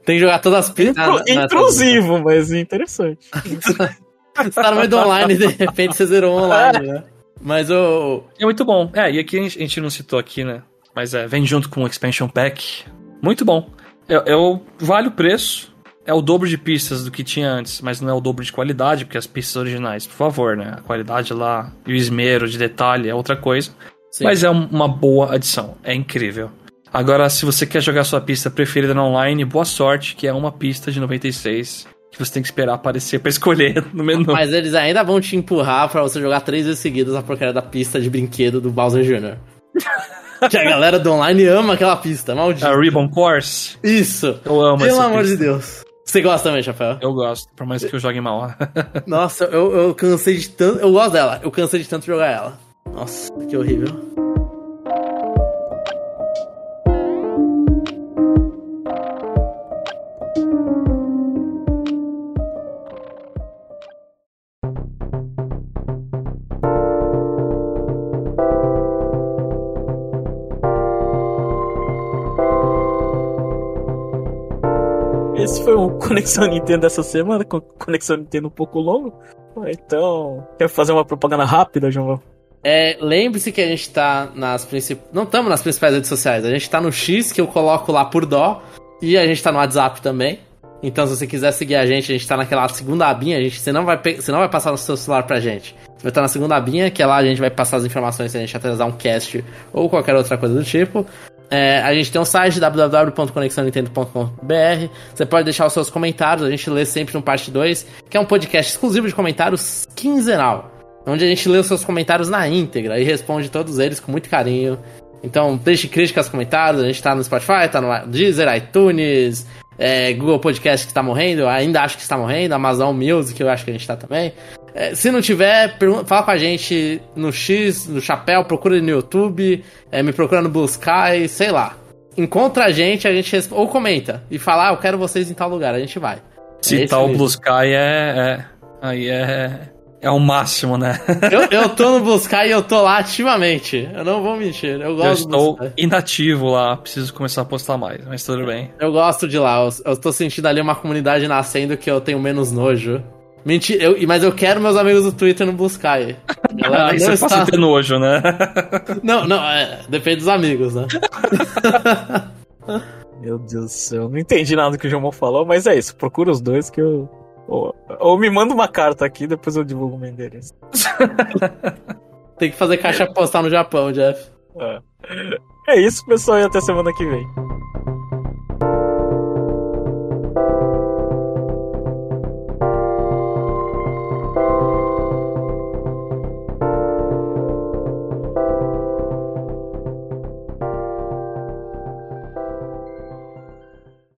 Tem que jogar todas as pistas. É intrusivo, mas interessante. Você tá no meio do online e de repente você zerou online, né? Mas o. É muito bom. É, e aqui a gente, a gente não citou aqui, né? Mas é, vem junto com o Expansion Pack. Muito bom. É, é o, vale o preço. É o dobro de pistas do que tinha antes, mas não é o dobro de qualidade, porque as pistas originais, por favor, né? A qualidade lá e o esmero de detalhe é outra coisa. Sim. Mas é um- uma boa adição. É incrível. Agora, se você quer jogar sua pista preferida no online, boa sorte, que é uma pista de 96 que você tem que esperar aparecer pra escolher no menu. Mas eles ainda vão te empurrar pra você jogar três vezes seguidas a porcaria da pista de brinquedo do Bowser Jr. que a galera do online ama aquela pista, maldito. A Ribbon Course, Isso. eu amo Pelo essa amor pista. de Deus. Você gosta também, Chapéu? Eu gosto, por mais que eu jogue mal. Nossa, eu, eu cansei de tanto. Eu gosto dela, eu cansei de tanto jogar ela. Nossa, que horrível. Conexão Nintendo dessa semana, Conexão Nintendo um pouco longo. Então, quer fazer uma propaganda rápida, João? É, lembre-se que a gente tá nas principais. Não estamos nas principais redes sociais. A gente tá no X, que eu coloco lá por dó. E a gente tá no WhatsApp também. Então, se você quiser seguir a gente, a gente tá naquela segunda abinha. A gente, você, não vai, pe- você não vai passar no seu celular pra gente. Você vai estar na segunda abinha, que é lá a gente vai passar as informações se a gente atrasar um cast ou qualquer outra coisa do tipo. É, a gente tem um site www.conexãonintendo.com.br. Você pode deixar os seus comentários, a gente lê sempre no parte 2, que é um podcast exclusivo de comentários quinzenal onde a gente lê os seus comentários na íntegra e responde todos eles com muito carinho. Então, deixe críticas, comentários. A gente tá no Spotify, tá no Deezer, iTunes, é, Google Podcast que tá morrendo. Ainda acho que está morrendo. Amazon Music, eu acho que a gente tá também. É, se não tiver, fala com a gente no X, no Chapéu, procura no YouTube, é, me procura no Blue Sky, sei lá. Encontra a gente, a gente ou comenta e fala, ah, eu quero vocês em tal lugar, a gente vai. É Citar isso o mesmo. Blue Sky é, é- Aí é. É o máximo, né? Eu, eu tô no Blue Sky e eu tô lá ativamente. Eu não vou mentir. Eu Eu gosto Blue estou inativo lá, preciso começar a postar mais, mas tudo bem. Eu gosto de lá. Eu, eu tô sentindo ali uma comunidade nascendo que eu tenho menos nojo. Mentira, eu, mas eu quero meus amigos do Twitter no Blue Sky. A galera Aí não, você passa está... a ter nojo, né? não, não, é, depende dos amigos, né? Meu Deus do céu, não entendi nada do que o João falou, mas é isso. Procura os dois que eu. Ou, ou me manda uma carta aqui, depois eu divulgo o meu endereço. Tem que fazer caixa postal no Japão, Jeff. É. É isso, pessoal, e até semana que vem.